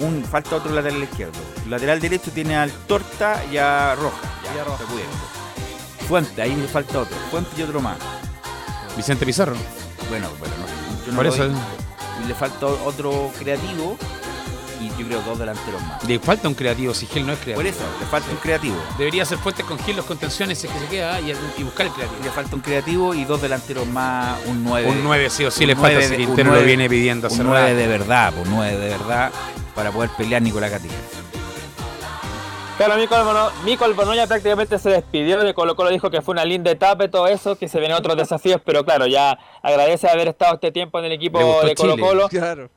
un, falta otro lateral izquierdo. lateral derecho tiene al Torta y a Roja. Ya, Roja. Fuente, ahí le falta otro. Fuente y otro más. Vicente Pizarro. Bueno, bueno, no, yo no Por eso. Le falta otro creativo y yo creo dos delanteros más. Le falta un creativo, si Gil no es creativo. Por eso, le falta un creativo. Debería ser fuerte con Gil los contenciones si es que se queda y, buscar el creativo. Le falta un creativo y dos delanteros más, un 9. Un 9 sí o sí le falta, si Quintero lo viene pidiendo hace Un 9 de verdad, pues 9 de verdad, para poder pelear Nicolás Catilla. Claro, Mico Albonoya prácticamente se despidió de Colo Colo, dijo que fue una linda etapa y todo eso, que se vienen otros desafíos, pero claro, ya agradece haber estado este tiempo en el equipo de Colo Colo. Claro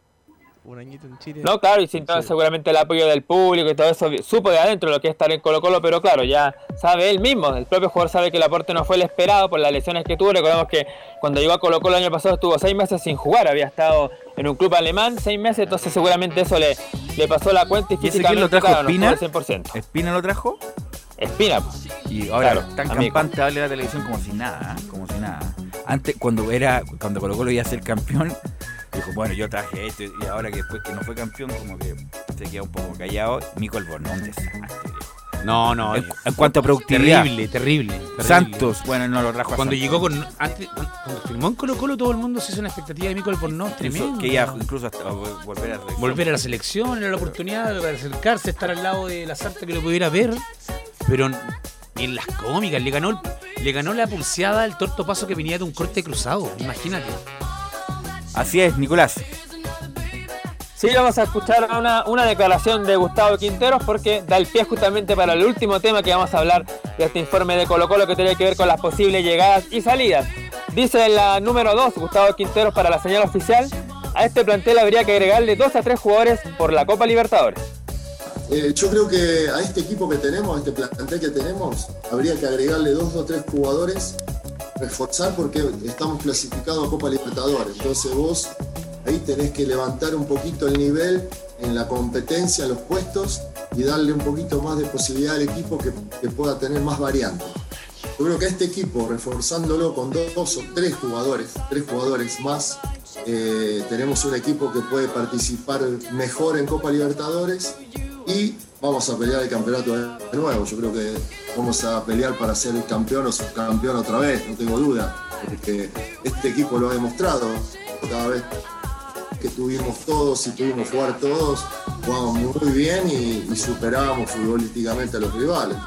un añito en Chile. No, claro, y sin seguramente el apoyo del público y todo eso, supo de adentro lo que es estar en Colo Colo, pero claro, ya sabe él mismo, el propio jugador sabe que el aporte no fue el esperado por las lesiones que tuvo. Recordemos que cuando llegó a Colo Colo el año pasado estuvo seis meses sin jugar, había estado en un club alemán seis meses, entonces seguramente eso le, le pasó la cuenta y, físicamente lo trajo Espina? 100%. ¿Espina lo trajo? Espina. Y ahora tan campante habla la televisión como si nada, ¿eh? como si nada. Antes, cuando era, cuando Colo Colo iba a ser campeón, dijo, bueno, yo traje esto y ahora que después que no fue campeón, como que se queda un poco callado. Mico Albornoz, un desastre, No, no. En, en cuanto a productividad. Terrible, terrible. terrible. Santos, bueno, no lo trajo a Cuando llegó con. Antes, cuando firmó en Colo Colo, todo el mundo se hizo una expectativa de Mico no tremendo. que ya incluso hasta volver a la Volver a la selección, era la oportunidad de acercarse, estar al lado de la Sarta que lo pudiera ver. Pero en las cómicas, le ganó, le ganó la pulseada al torto paso que venía de un corte cruzado. Imagínate. Así es, Nicolás. Sí, vamos a escuchar una, una declaración de Gustavo Quinteros porque da el pie justamente para el último tema que vamos a hablar de este informe de Colo Colo que tiene que ver con las posibles llegadas y salidas. Dice la número 2, Gustavo Quinteros para la señal oficial, a este plantel habría que agregarle 2 a 3 jugadores por la Copa Libertadores. Eh, yo creo que a este equipo que tenemos, a este plantel que tenemos, habría que agregarle dos o tres jugadores, reforzar porque estamos clasificados a Copa Libertadores. Entonces vos ahí tenés que levantar un poquito el nivel en la competencia, en los puestos y darle un poquito más de posibilidad al equipo que, pueda tener más variantes. Yo creo que este equipo, reforzándolo con dos o tres jugadores, tres jugadores más, eh, tenemos un equipo que puede participar mejor en Copa Libertadores y vamos a pelear el campeonato de nuevo. Yo creo que vamos a pelear para ser campeón o subcampeón otra vez, no tengo duda, porque este equipo lo ha demostrado cada vez que tuvimos todos y tuvimos jugar todos, jugábamos muy bien y superábamos futbolísticamente a los rivales.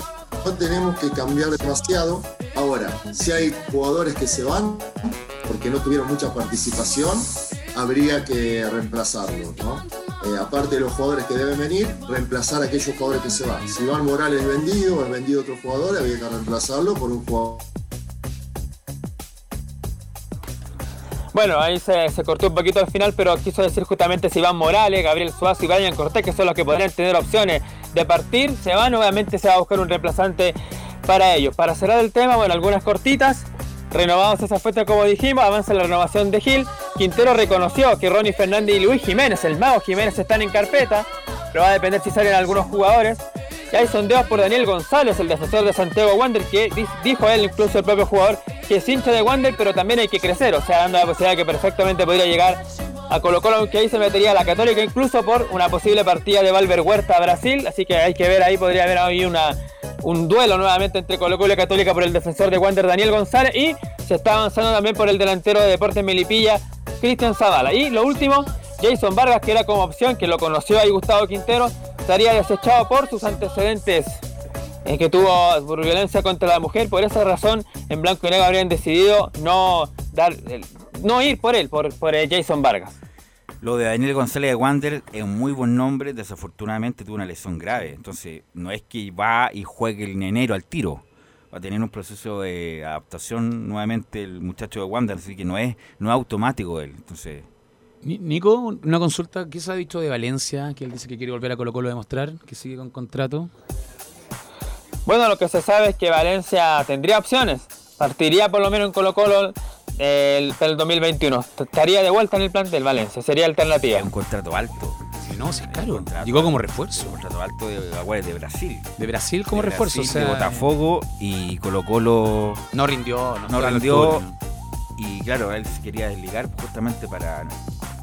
No tenemos que cambiar demasiado. Ahora, si hay jugadores que se van porque no tuvieron mucha participación, habría que reemplazarlos, ¿no? Eh, aparte de los jugadores que deben venir, reemplazar a aquellos jugadores que se van. Si Iván Morales es vendido es vendido otro jugador, habría que reemplazarlo por un jugador. Bueno, ahí se, se cortó un poquito al final, pero quiso decir justamente si Iván Morales, Gabriel Suazo y Brian Cortés, que son los que podrían tener opciones de partir, se van, obviamente se va a buscar un reemplazante para ellos. Para cerrar el tema, bueno, algunas cortitas. Renovados esa fuente como dijimos, avanza la renovación de Gil. Quintero reconoció que Ronnie Fernández y Luis Jiménez, el mago Jiménez, están en carpeta, pero va a depender si salen algunos jugadores. Y hay sondeos por Daniel González, el defensor de Santiago Wander, que di- dijo él, incluso el propio jugador, que es hincha de Wander, pero también hay que crecer, o sea, dando la posibilidad que perfectamente podría llegar a Colo Colo, aunque ahí se metería la Católica, incluso por una posible partida de Valver Huerta a Brasil, así que hay que ver ahí, podría haber ahí una, un duelo nuevamente entre Colo Colo y Católica por el defensor de Wander, Daniel González, y se está avanzando también por el delantero de Deportes Melipilla, Cristian Zavala. Y lo último, Jason Vargas, que era como opción, que lo conoció ahí Gustavo Quintero, estaría desechado por sus antecedentes eh, que tuvo por violencia contra la mujer. Por esa razón, en blanco y negro habrían decidido no dar, el- no ir por él, por, por eh, Jason Vargas. Lo de Daniel González de Wander es un muy buen nombre, desafortunadamente tuvo una lesión grave, entonces no es que va y juegue en enero al tiro, va a tener un proceso de adaptación nuevamente el muchacho de Wander, así que no es, no es automático él, entonces Ni- Nico, una consulta, ¿qué se ha dicho de Valencia? Que él dice que quiere volver a Colo Colo a demostrar, que sigue con contrato. Bueno, lo que se sabe es que Valencia tendría opciones. Partiría por lo menos en Colo Colo el, el 2021. Estaría de vuelta en el plantel Valencia. Sería alternativa. un contrato alto. Sí, no, sí, claro. Llegó como refuerzo. Un contrato alto de, de Brasil. De Brasil como De refuerzo, Brasil, o sea, de Botafogo y Colo Colo No rindió, no no rindió y claro, él se quería desligar justamente para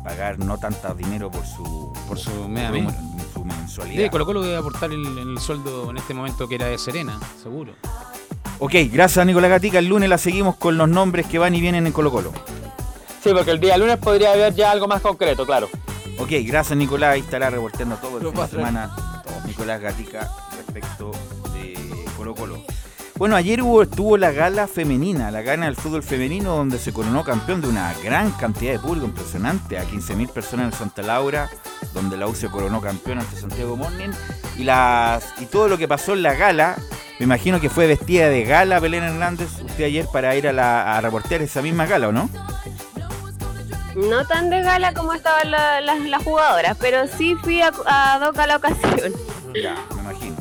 pagar no tanto dinero por su Por su por su mensualidad. Sí, Colo Colo debe aportar el, el sueldo en este momento que era de Serena, seguro. Ok, gracias a Nicolás Gatica. El lunes la seguimos con los nombres que van y vienen en Colo Colo. Sí, porque el día lunes podría haber ya algo más concreto, claro. Ok, gracias Nicolás. Ahí estará reportando todo el fin de semana Nicolás Gatica respecto de Colo Colo. Bueno, ayer hubo, estuvo la gala femenina, la gala del fútbol femenino, donde se coronó campeón de una gran cantidad de público, impresionante, a 15.000 personas en Santa Laura, donde la U se coronó campeón ante Santiago Morning. Y, las, y todo lo que pasó en la gala, me imagino que fue vestida de gala Belén Hernández usted ayer para ir a, la, a reportear esa misma gala, ¿o no? No tan de gala como estaban la- las- las jugadoras, pero sí fui a, a Doca la ocasión. Ya, me imagino.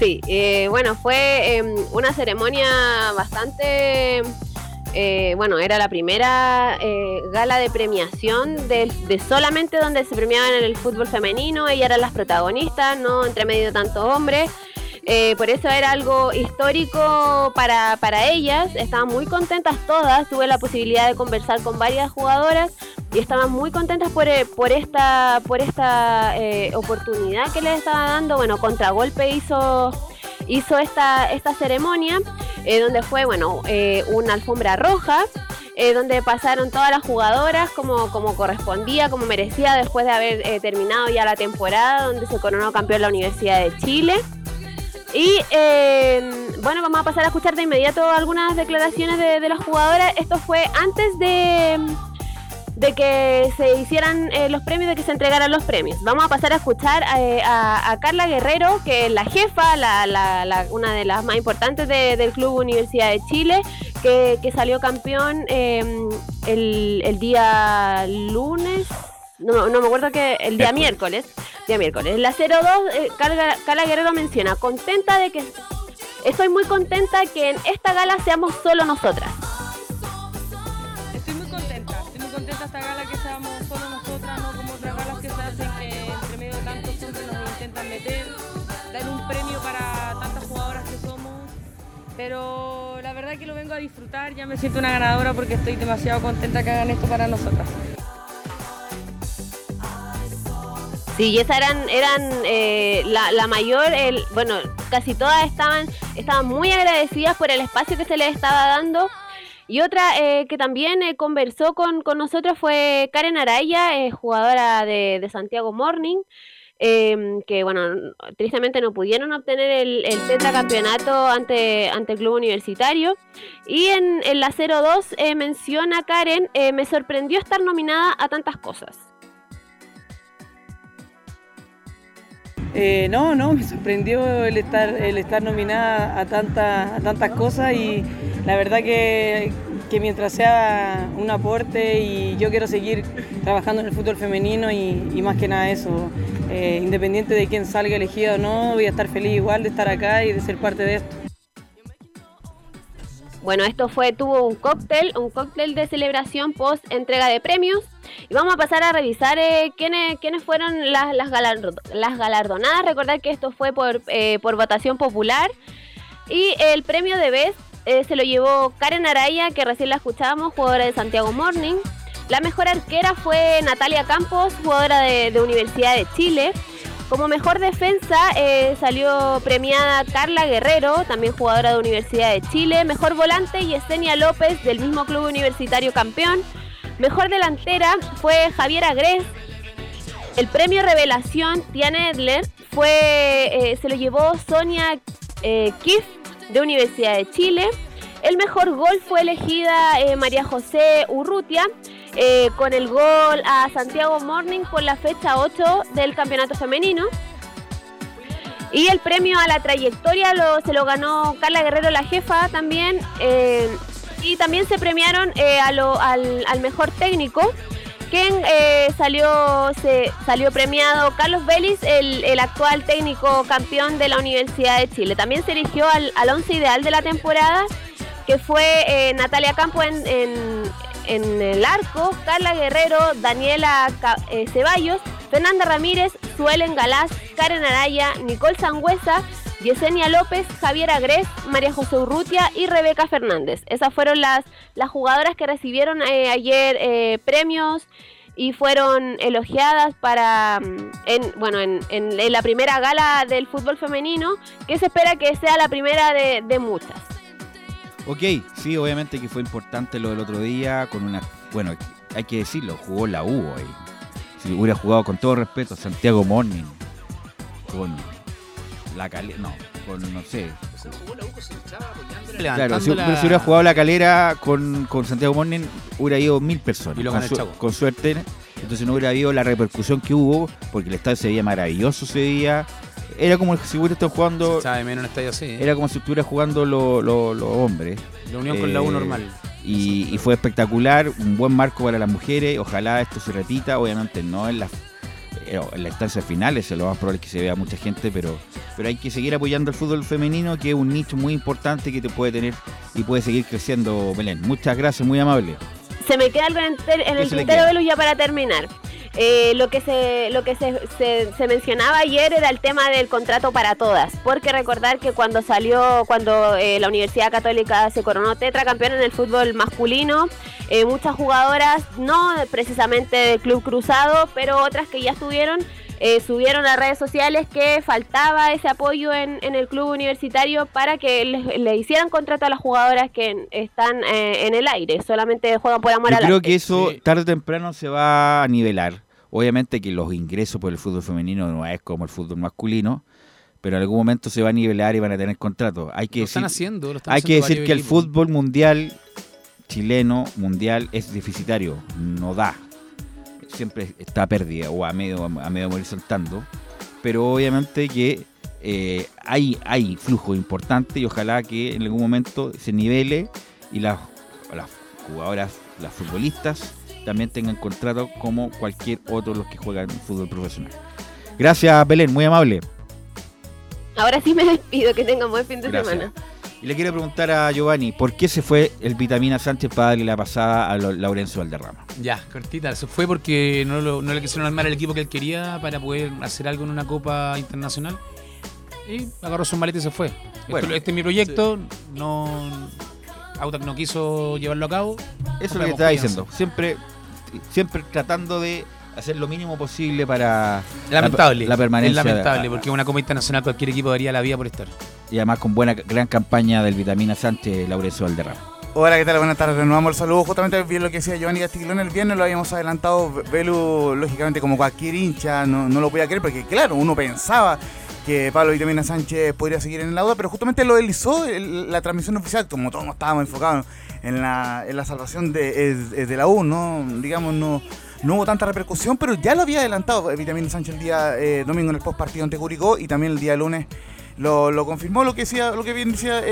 Sí, eh, bueno, fue eh, una ceremonia bastante, eh, bueno, era la primera eh, gala de premiación de, de solamente donde se premiaban en el fútbol femenino, ellas eran las protagonistas, no entre medio de tantos hombres. Eh, por eso era algo histórico para, para ellas, estaban muy contentas todas, tuve la posibilidad de conversar con varias jugadoras y estaban muy contentas por, eh, por esta, por esta eh, oportunidad que les estaba dando. Bueno, Contragolpe hizo, hizo esta, esta ceremonia, eh, donde fue, bueno, eh, una alfombra roja, donde pasaron todas las jugadoras como, como correspondía, como merecía, después de haber terminado ya la temporada, donde se coronó campeón la Universidad de Chile. Y eh, bueno, vamos a pasar a escuchar de inmediato algunas declaraciones de, de las jugadoras. Esto fue antes de, de que se hicieran eh, los premios, de que se entregaran los premios. Vamos a pasar a escuchar eh, a, a Carla Guerrero, que es la jefa, la, la- la- una de las más importantes de- del Club Universidad de Chile, que, que salió campeón eh, el, el día lunes. No, no me acuerdo que el día miércoles. Día miércoles. La 02, eh, Carla, Carla Guerrero menciona, contenta de que estoy muy contenta que en esta gala seamos solo nosotras. Estoy muy contenta, estoy muy contenta esta gala que seamos solo nosotras, no como otras galas que se hacen que entre medio de tantos siempre nos intentan meter, dar un premio para tantas jugadoras que somos. Pero la verdad que lo vengo a disfrutar, ya me siento una ganadora porque estoy demasiado contenta que hagan esto para nosotras. Sí, y eran, eran eh, la, la mayor, el, bueno, casi todas estaban, estaban muy agradecidas por el espacio que se les estaba dando. Y otra eh, que también eh, conversó con, con nosotros fue Karen Araya, eh, jugadora de, Santiago Morning, eh, que bueno, tristemente no pudieron obtener el, el tetracampeonato ante, ante el club universitario. Y en, en la 02 eh, menciona Karen, eh, me sorprendió estar nominada a tantas cosas. Eh, no, no, me sorprendió el estar, el estar nominada a, tanta- a tantas cosas y la verdad que, que mientras sea un aporte y yo quiero seguir trabajando en el fútbol femenino y, más que nada eso, eh, independiente de quién salga elegida o no, voy a estar feliz igual de estar acá y de ser parte de esto. Bueno, esto fue, tuvo un cóctel, un cóctel de celebración post entrega de premios. Y vamos a pasar a revisar eh, quiénes, quiénes fueron las, las, galardo- las galardonadas. Recordar que esto fue por, eh, por votación popular. Y el premio de Best eh, se lo llevó Karen Araya, que recién la escuchábamos, jugadora de Santiago Morning. La mejor arquera fue Natalia Campos, jugadora de, de Universidad de Chile. Como mejor defensa eh, salió premiada Carla Guerrero, también jugadora de Universidad de Chile. Mejor volante Yesenia López, del mismo club universitario campeón. Mejor delantera fue Javiera Gres. El premio Revelación Tiana Edler fue, eh, se lo llevó Sonia eh, Kiff, de Universidad de Chile. El mejor gol fue elegida eh, María José Urrutia eh, con el gol a Santiago Morning por la fecha 8 del campeonato femenino. Y el premio a la trayectoria se lo ganó Carla Guerrero, la jefa también. eh, y también se premiaron eh, al, al mejor técnico, quien salió, se, salió premiado Carlos Vélez, el, el actual técnico campeón de la Universidad de Chile. También se eligió al, al once ideal de la temporada, que fue Natalia Campo en- en el arco, Carla Guerrero, Daniela eh, Ceballos, Fernanda Ramírez, Suelen Galás, Karen Araya, Nicole Sangüesa, Yesenia López, Javier Agres, María José Urrutia y Rebeca Fernández. Esas fueron las, las jugadoras que recibieron eh, ayer eh, premios y fueron elogiadas para mm, en bueno en, en- la primera gala del fútbol femenino que se espera que sea la primera de muchas. Ok, sí, obviamente que fue importante lo del otro día con una... Bueno, hay que decirlo, jugó la U ahí. Si hubiera jugado con todo respeto Santiago Morning, con la calera... No, con no sé. Claro, si, si hubiera jugado la calera con, con Santiago Morning, hubiera ido mil personas. Y lo con, su- con suerte. Entonces no hubiera habido la repercusión que hubo, porque el estadio se veía maravilloso ese día. Era como si hubiera estado jugando. Sabe menos un estadio así. ¿eh? Era como si estuviera jugando los lo- los hombres. La unión con la U normal. Y, y fue espectacular, un buen marco para las mujeres. Ojalá esto se repita, obviamente no en las eh, en las instancias finales, lo más probable es que se vea mucha gente, pero, pero hay que seguir apoyando el fútbol femenino, que es un nicho muy importante que te puede tener y puede seguir creciendo, Belén. Muchas gracias, muy amable. Se me queda algo en, el ter- en ¿Qué el se tintero luz ya para terminar. Eh, lo que se lo que se, se- se mencionaba ayer era el tema del contrato para todas, porque recordar que cuando salió, cuando eh, la Universidad Católica se coronó tetracampeón en el fútbol masculino, eh, muchas jugadoras, no precisamente del Club Cruzado, pero otras que ya estuvieron, eh, subieron a redes sociales que faltaba ese apoyo en, en el club universitario para que le, le hicieran contrato a las jugadoras que están eh, en el aire, solamente juegan por amor Yo al creo arte. que eso tarde o temprano se va a nivelar. Obviamente que los ingresos por el fútbol femenino no es como el fútbol masculino, pero en algún momento se va a nivelar y van a tener contratos. Hay que Lo están decir, haciendo, lo están hay que decir que el equipos. fútbol mundial chileno, mundial, es deficitario, no da. Siempre está pérdida o a medio, a medio morir soltando. Pero obviamente que eh, hay, hay flujo importante y ojalá que en algún momento se nivele y las, las jugadoras, las futbolistas, también tengan contrato como cualquier otro de los que juegan fútbol profesional. Gracias, Belén, muy amable. Ahora sí me despido, que tengan buen fin de Gracias. semana. Y le quiero preguntar a Giovanni, ¿por qué se fue el Vitamina Sánchez para darle la pasada a Laurencio Valderrama? Ya, cortita. Se fue porque no, lo- no le quisieron armar el equipo que él quería para poder hacer algo en una Copa Internacional. Y agarró su maleta y se fue. Esto- Bueno, este es mi proyecto. No. Audax no quiso llevarlo a cabo. Eso es lo que estaba diciendo. Siempre, siempre tratando de hacer lo mínimo posible para Lamentable. la, la permanencia. Es lamentable, porque una Copa Internacional cualquier equipo daría la vida por estar. Y además con buena gran campaña del Vitamina Sánchez, Laurencio Valderrama. Hola, ¿qué tal? Buenas tardes. Renovamos el saludo. Justamente bien lo que decía Giovanni Castiglione el viernes, lo habíamos adelantado. Velu, lógicamente, como cualquier hincha, no, no lo podía creer, porque claro, uno pensaba que Pablo Vitamina Sánchez podría seguir en el Auda, pero justamente lo deslizó la transmisión oficial, como todos estábamos enfocados en la, en la salvación de, de la U, ¿no? Digamos, no, no hubo tanta repercusión, pero ya lo había adelantado Vitamina Sánchez el día eh, domingo en el post partido ante Curicó y también el día lunes lo, lo confirmó lo que decía lo que bien decía eh,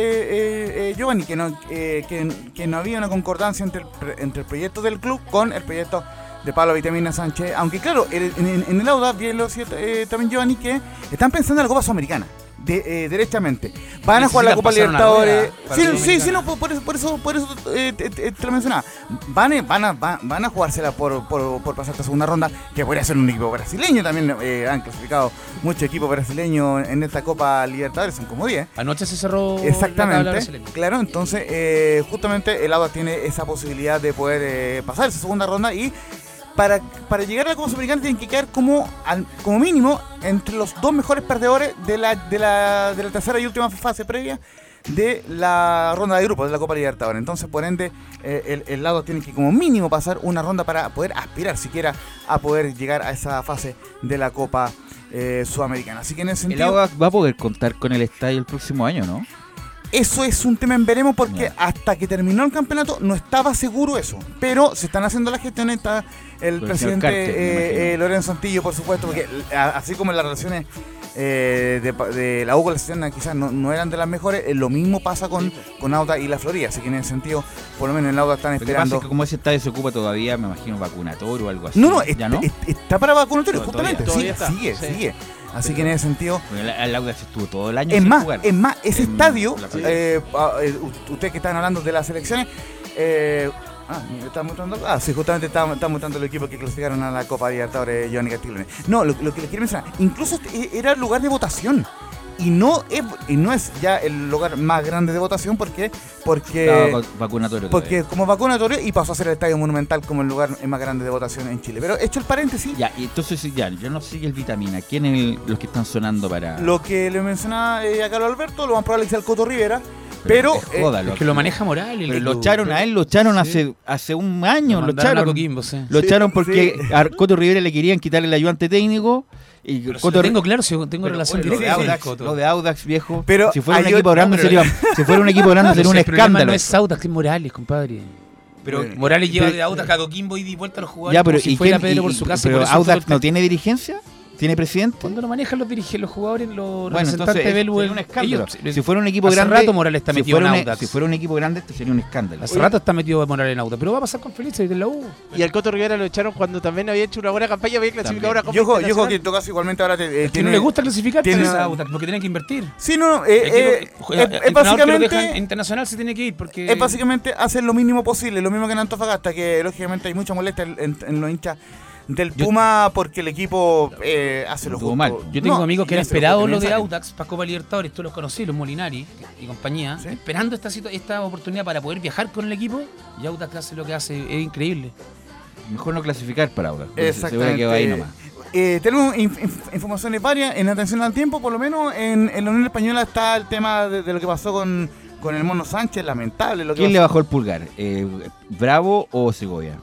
eh, Giovanni que no que, que no había una concordancia entre el, entre el proyecto del club con el proyecto de Pablo Vitamina Sánchez aunque claro en, el Auda bien lo decía también Giovanni que están pensando en la Copa Sudamericana de, eh, derechamente van a jugar la Copa Libertadores sí, sí, no, por, eso, por eso, por eso eh, te, lo mencionaba. Van, a- van, a, van, van a jugársela por, por, por pasar esta segunda ronda, que podría ser un equipo brasileño. También eh, han clasificado muchos equipos brasileños en esta Copa Libertadores, son como 10. Anoche se cerró. Exactamente, claro, entonces eh, justamente el Audax tiene esa posibilidad de poder eh, pasar esa segunda ronda y para, para llegar a la Copa Sudamericana tienen que quedar como, al- como mínimo entre los dos mejores perdedores de la, de, la, de la tercera y última fase previa de la ronda de grupos de la Copa Libertadores. Entonces, por ende, eh, el, el lado tiene que como mínimo pasar una ronda para poder aspirar siquiera a poder llegar a esa fase de la Copa eh, Sudamericana. Así que en ese El sentido... Audax va a poder contar con el estadio el próximo año, ¿no? Eso es un tema en veremos porque hasta que terminó el campeonato no estaba seguro eso. Pero se están haciendo las gestiones, está el presidente Carter, eh, eh, Lorenzo Antillo, por supuesto, porque así como las relaciones eh, de, de la U con la Cisterna quizás no, no eran de las mejores, eh, lo mismo pasa con, con Auda y la Florida. Así que en ese sentido, por lo menos en Auda están Lo que pasa esperando. es que como ese estadio se ocupa todavía, me imagino vacunatorio o algo así. No, no, ¿ya est- no? est- está para vacunatorio, justamente. todavía- Sí, sigue, está, sí. sigue. Así que en ese sentido. Porque el, el Audax estuvo todo el año Es sin más, jugar. es más, ese En estadio, eh, ah, eh, ustedes que están hablando de las elecciones, eh, ah, ¿me está mostrando? Ah, sí, justamente está, está mostrando el equipo que clasificaron a la Copa Libertadores, Giovanni Castiglione. No, lo, lo que les quiero mencionar, incluso este era el lugar de votación. Y no, es, y no es ya el lugar más grande de votación porque porque vacunatorio porque como vacunatorio y pasó a ser el estadio monumental como el lugar más grande de votación en Chile. Pero hecho el paréntesis, Ya, y entonces ya, yo no sé el Vitamina. ¿Quién es el- los que están sonando para...? Lo que le mencionaba eh, a Carlos Alberto, lo más probable es el Coto Rivera, pero... es joda, eh, Es que lo maneja Morales. Pero lo echaron a él, lo echaron hace, hace un año, Lo echaron. Coquimbo, sí. Lo Sí, echaron porque sí. a Coto Rivera le querían quitar el ayudante técnico. Y Pero si Coto lo tengo claro, si tengo Pero, relación lo de directa con el Audax, lo de Audax, viejo. Pero si fuera un equipo grande sería, si fuera un equipo grande sería un si escándalo. No es Audax, es Morales, compadre. Pero- Morales lleva pero- de Audax a Coquimbo y di vuelta a los jugadores Ya, pero como si ¿y fuera quién- Pedro y- por su casa. pero Audax no tiene dirigencia? ¿Tiene presidente? ¿Cuándo lo manejan los dirigen los jugadores, los Bueno, representantes entonces de es- Belu? sería un escándalo. ellos- si fuera un equipo hace grande, rato Morales está si metido en Audax. Si fuera un equipo grande, esto sería un escándalo. Hace rato está metido Morales en Audax, pero va a pasar con Feliz de la U. Y al Coto Rivera lo echaron cuando también había hecho una buena campaña, había clasificado Copa Yo, Internacional. que en todo caso igualmente ahora te, eh, Es que tiene- no le gusta clasificar tiene- Audax porque tienen que invertir. Sí, no, no, eh, eh, es- básicamente- internacional se tiene que ir porque es básicamente hacer lo mínimo posible, lo mismo que en Antofagasta, que lógicamente hay mucha molestia en, en- en los hinchas del Puma porque el equipo eh, hace lo Estuvo justo. mal. Yo tengo No, amigos que han esperado lo de. Audax para Copa Libertadores, tú los conocí, los Molinari y compañía, esperando esta, esta oportunidad para poder viajar con el equipo y Audax hace lo que hace, es increíble. Mejor no clasificar para se Exactamente. ve que va ahí nomás. Eh, tenemos inf- inf- informaciones varias en atención al tiempo, por lo menos en, en la Unión Española está el tema de, de lo que pasó con, con el Mono Sánchez, lamentable. Lo que ¿Quién le bajó el pulgar? Eh, ¿Bravo o Segovia?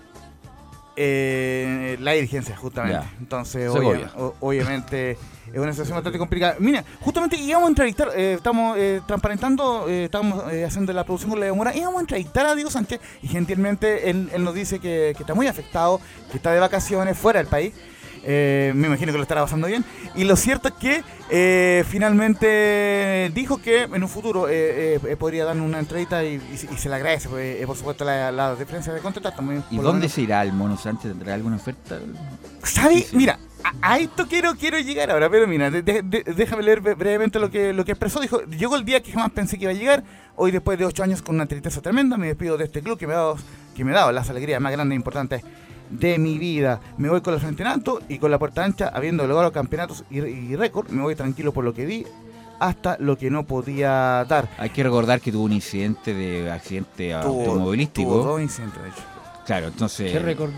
Eh, la dirigencia, justamente. Ya. Entonces, Segovia. obvia- o- obviamente, es una situación bastante complicada. Mira, justamente íbamos a entrevistar, eh, estamos eh, transparentando, eh, estamos eh, haciendo la producción con la demora, íbamos a entrevistar a Diego Sánchez y gentilmente él, él nos dice que, que está muy afectado, que está de vacaciones fuera del país. Eh, me imagino que lo estará pasando bien. Y lo cierto es que eh, finalmente dijo que en un futuro eh, eh, podría darnos una entrevista y, y se- y se le agradece, pues, eh, por supuesto, la, la diferencia de contratar también. ¿Y dónde se irá el Mono Sánchez? ¿Tendrá alguna oferta? ¿Sabes? Mira, a, a esto quiero, quiero llegar ahora, pero mira, de- déjame leer bre- brevemente lo que, lo que expresó. Dijo, llegó el día que jamás pensé que iba a llegar. Hoy, después de ocho años con una tristeza tremenda, me despido de este club que me ha dado, que me ha dado las alegrías más grandes e importantes de mi vida. Me voy con la frente en alto y con la puerta ancha, habiendo logrado campeonatos y, y récord. Me voy tranquilo por lo que di hasta lo que no podía dar. Hay que recordar que tuvo un incidente de accidente Tuvo- automovilístico. tuvo dos incidentes, de hecho. Claro, entonces. ¿Qué récord?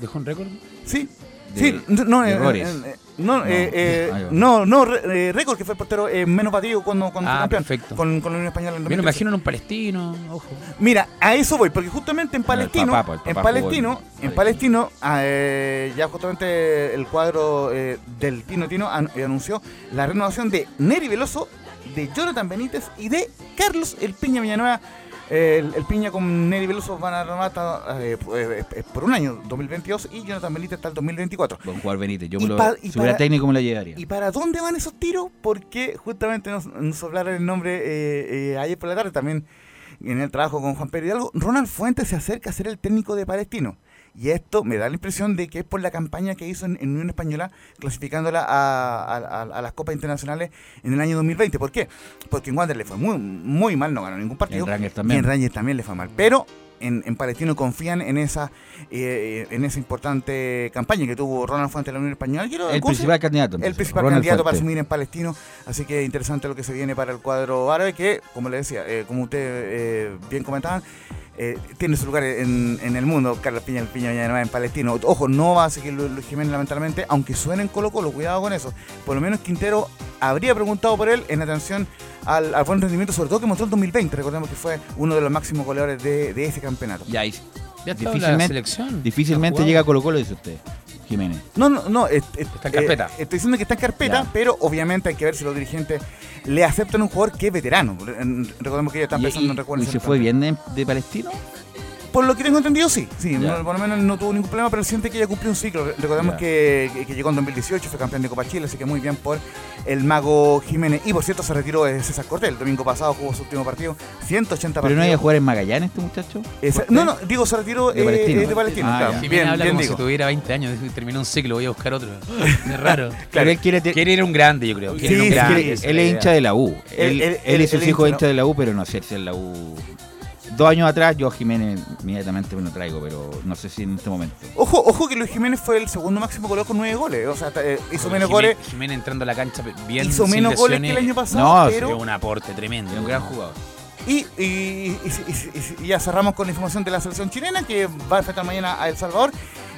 ¿Dejó un récord? Sí. Sí, no, eh, eh, eh, no, No, eh, eh, no, no, récord que fue el portero eh, menos batido cuando, cuando Ah, fue campeón perfecto. Con, con la Unión Española en Me 2013. lo imagino en un palestino, ojo. Mira, a eso voy, porque justamente en Palestino, papá, pues, en Palestino, en Palestino, ah, eh, ya justamente el cuadro eh, del Tino Tino an- anunció la renovación de Neri Veloso, de Jonathan Benítez y de Carlos El Piña Villanueva. Eh, el, el Piña con Neri Veloso van a renovar hasta, eh, pues, eh, por un año, 2022, y Jonathan Benítez hasta el 2024. Buen jugador Benítez. Yo me lo, pa- si para- técnico me lo llevaría. ¿Y para dónde van esos tiros? Porque justamente nos, nos el nombre eh, eh, ayer por la tarde también en el trabajo con Juan Pedro Hidalgo. Ronald Fuentes se acerca a ser el técnico de Palestino. Y esto me da la impresión de que es por la campaña que hizo en, en Unión Española, clasificándola a, a- a- a las Copas Internacionales en el año 2020. ¿Por qué? Porque en Wander le fue muy, muy mal, no ganó ningún partido. En también. Y en Rangers también le fue mal. Pero en, en Palestino confían en esa eh, en esa importante campaña que tuvo Ronald Fuentes en la Unión Española. Quiero- El ¿cómo se- principal candidato, El principal Ronald candidato para asumir en Palestino. Así que interesante lo que se viene para el cuadro árabe, que, como le decía, eh, como ustedes eh, bien comentaban, eh, tiene su lugar en, en el mundo. Carlos Piña, el Piña Villanueva en Palestino. Ojo, no va a seguir Lu- Luis Jiménez, lamentablemente, aunque suene en Colo Colo, cuidado con eso. Por lo menos Quintero habría preguntado por él en atención al, al buen rendimiento, sobre todo que mostró el 2020. Recordemos que fue uno de los máximos goleadores de, de ese campeonato. Ya, y- Ya en la difícilmente, selección. difícilmente llega a Colo Colo, dice usted, Jiménez. No, no, no. es- es- Está en carpeta. eh, estoy diciendo que está en carpeta, Ya. pero obviamente hay que ver si los dirigentes le aceptan un jugador que es veterano. Recordemos que ellos están ¿Y, pensando en y- recuerdos. y se fue bien de, de Palestino? Por lo que tengo entendido, sí. sí por lo menos no tuvo ningún problema, pero siente que ya cumplió un ciclo. Recordemos que, que- que llegó en 2018, fue campeón de Copa Chile, así que muy bien por el mago Jiménez. Y por cierto, se retiró de César Cortés. El domingo pasado jugó su último partido, 180 ¿Pero partidos. no iba a jugar en Magallanes este muchacho? Esa- no, no, digo, se retiró De eh, Palestino. eh, de Palestino. Ah, claro. Bien, habla bien como digo. si tuviera 20 años, terminó un ciclo, voy a buscar otro. Es raro. Pero él quiere, te- Quiere ir a un grande, yo creo. Sí, ir un sí, grande, él es hincha de la U. Él- Él, él- él y sus hijos hincha de la U, pero no sé si en la U. Dos años atrás yo a Jiménez inmediatamente me lo traigo, pero no sé si en este momento. Ojo, ojo que Luis Jiménez fue el segundo máximo goleador con nueve goles. O sea, eh, hizo menos Jiménez- goles. Jiménez entrando a la cancha bien. Hizo sin menos goles que el año pasado, No, pero- un aporte tremendo. Un gran jugador. Y, y- y- y- y- y ya cerramos con la información de la selección chilena que va a enfrentar mañana a El Salvador.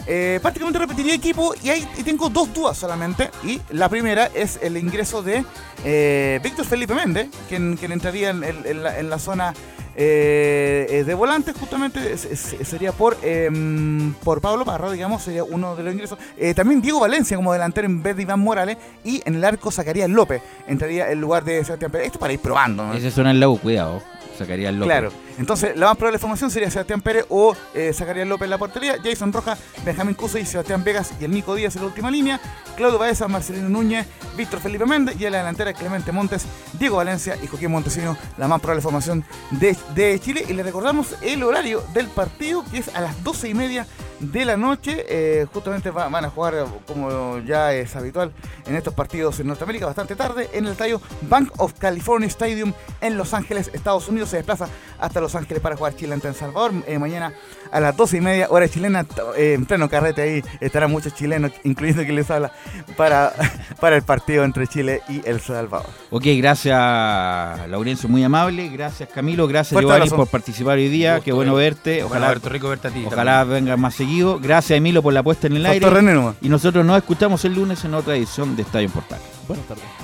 Eh, prácticamente repetiría equipo y ahí tengo dos dudas solamente. Y la primera es el ingreso de eh, Víctor Felipe Méndez, quien, quien entraría en, en- en la, en la zona eh, eh, de volantes, justamente sería por, em, por Pablo Parra, digamos, sería uno de los ingresos. Eh, también Diego Valencia como delantero en vez de Iván Morales. Y en el arco sacaría López, entraría en lugar de Sebastián Pérez. Esto para ir probando. ¿no? Ese suena en la U, cuidado. Sacaría el loco. Claro. Entonces, la más probable formación sería Sebastián Pérez o eh, Zacarías López en la portería, Jason Rojas, Benjamín Cuso y Sebastián Vegas y el Nico Díaz en la última línea, Claudio Baeza, Marcelino Núñez, Víctor Felipe Méndez y en la Clemente Montes, Diego Valencia y Joaquín Montesino, la más probable formación de, Chile. Y le recordamos el horario del partido que es a las 12 y media de la noche. Eh, justamente va- van a jugar, como ya es habitual en estos partidos en Norteamérica, bastante tarde, en el estadio Bank of California Stadium en Los Ángeles, Estados Unidos. Se desplaza hasta Los Ángeles para jugar Chile ante El Salvador. Eh, mañana a las 12 y media, hora chilena, eh, en pleno carrete ahí estarán muchos chilenos, incluyendo quien les habla, para, para el partido entre Chile y El Salvador. Ok, gracias Laurencio, muy amable. Gracias Camilo, gracias Giovanni por participar hoy día. Gusto, Qué bueno Belu. verte. Bueno, Ojalá, Alberto, rico verte a ti ojalá también. vengas más seguido. Gracias Emilio por la puesta en el aire. René. Y nosotros nos escuchamos el lunes en otra edición de Estadio Portal. Buenas tardes.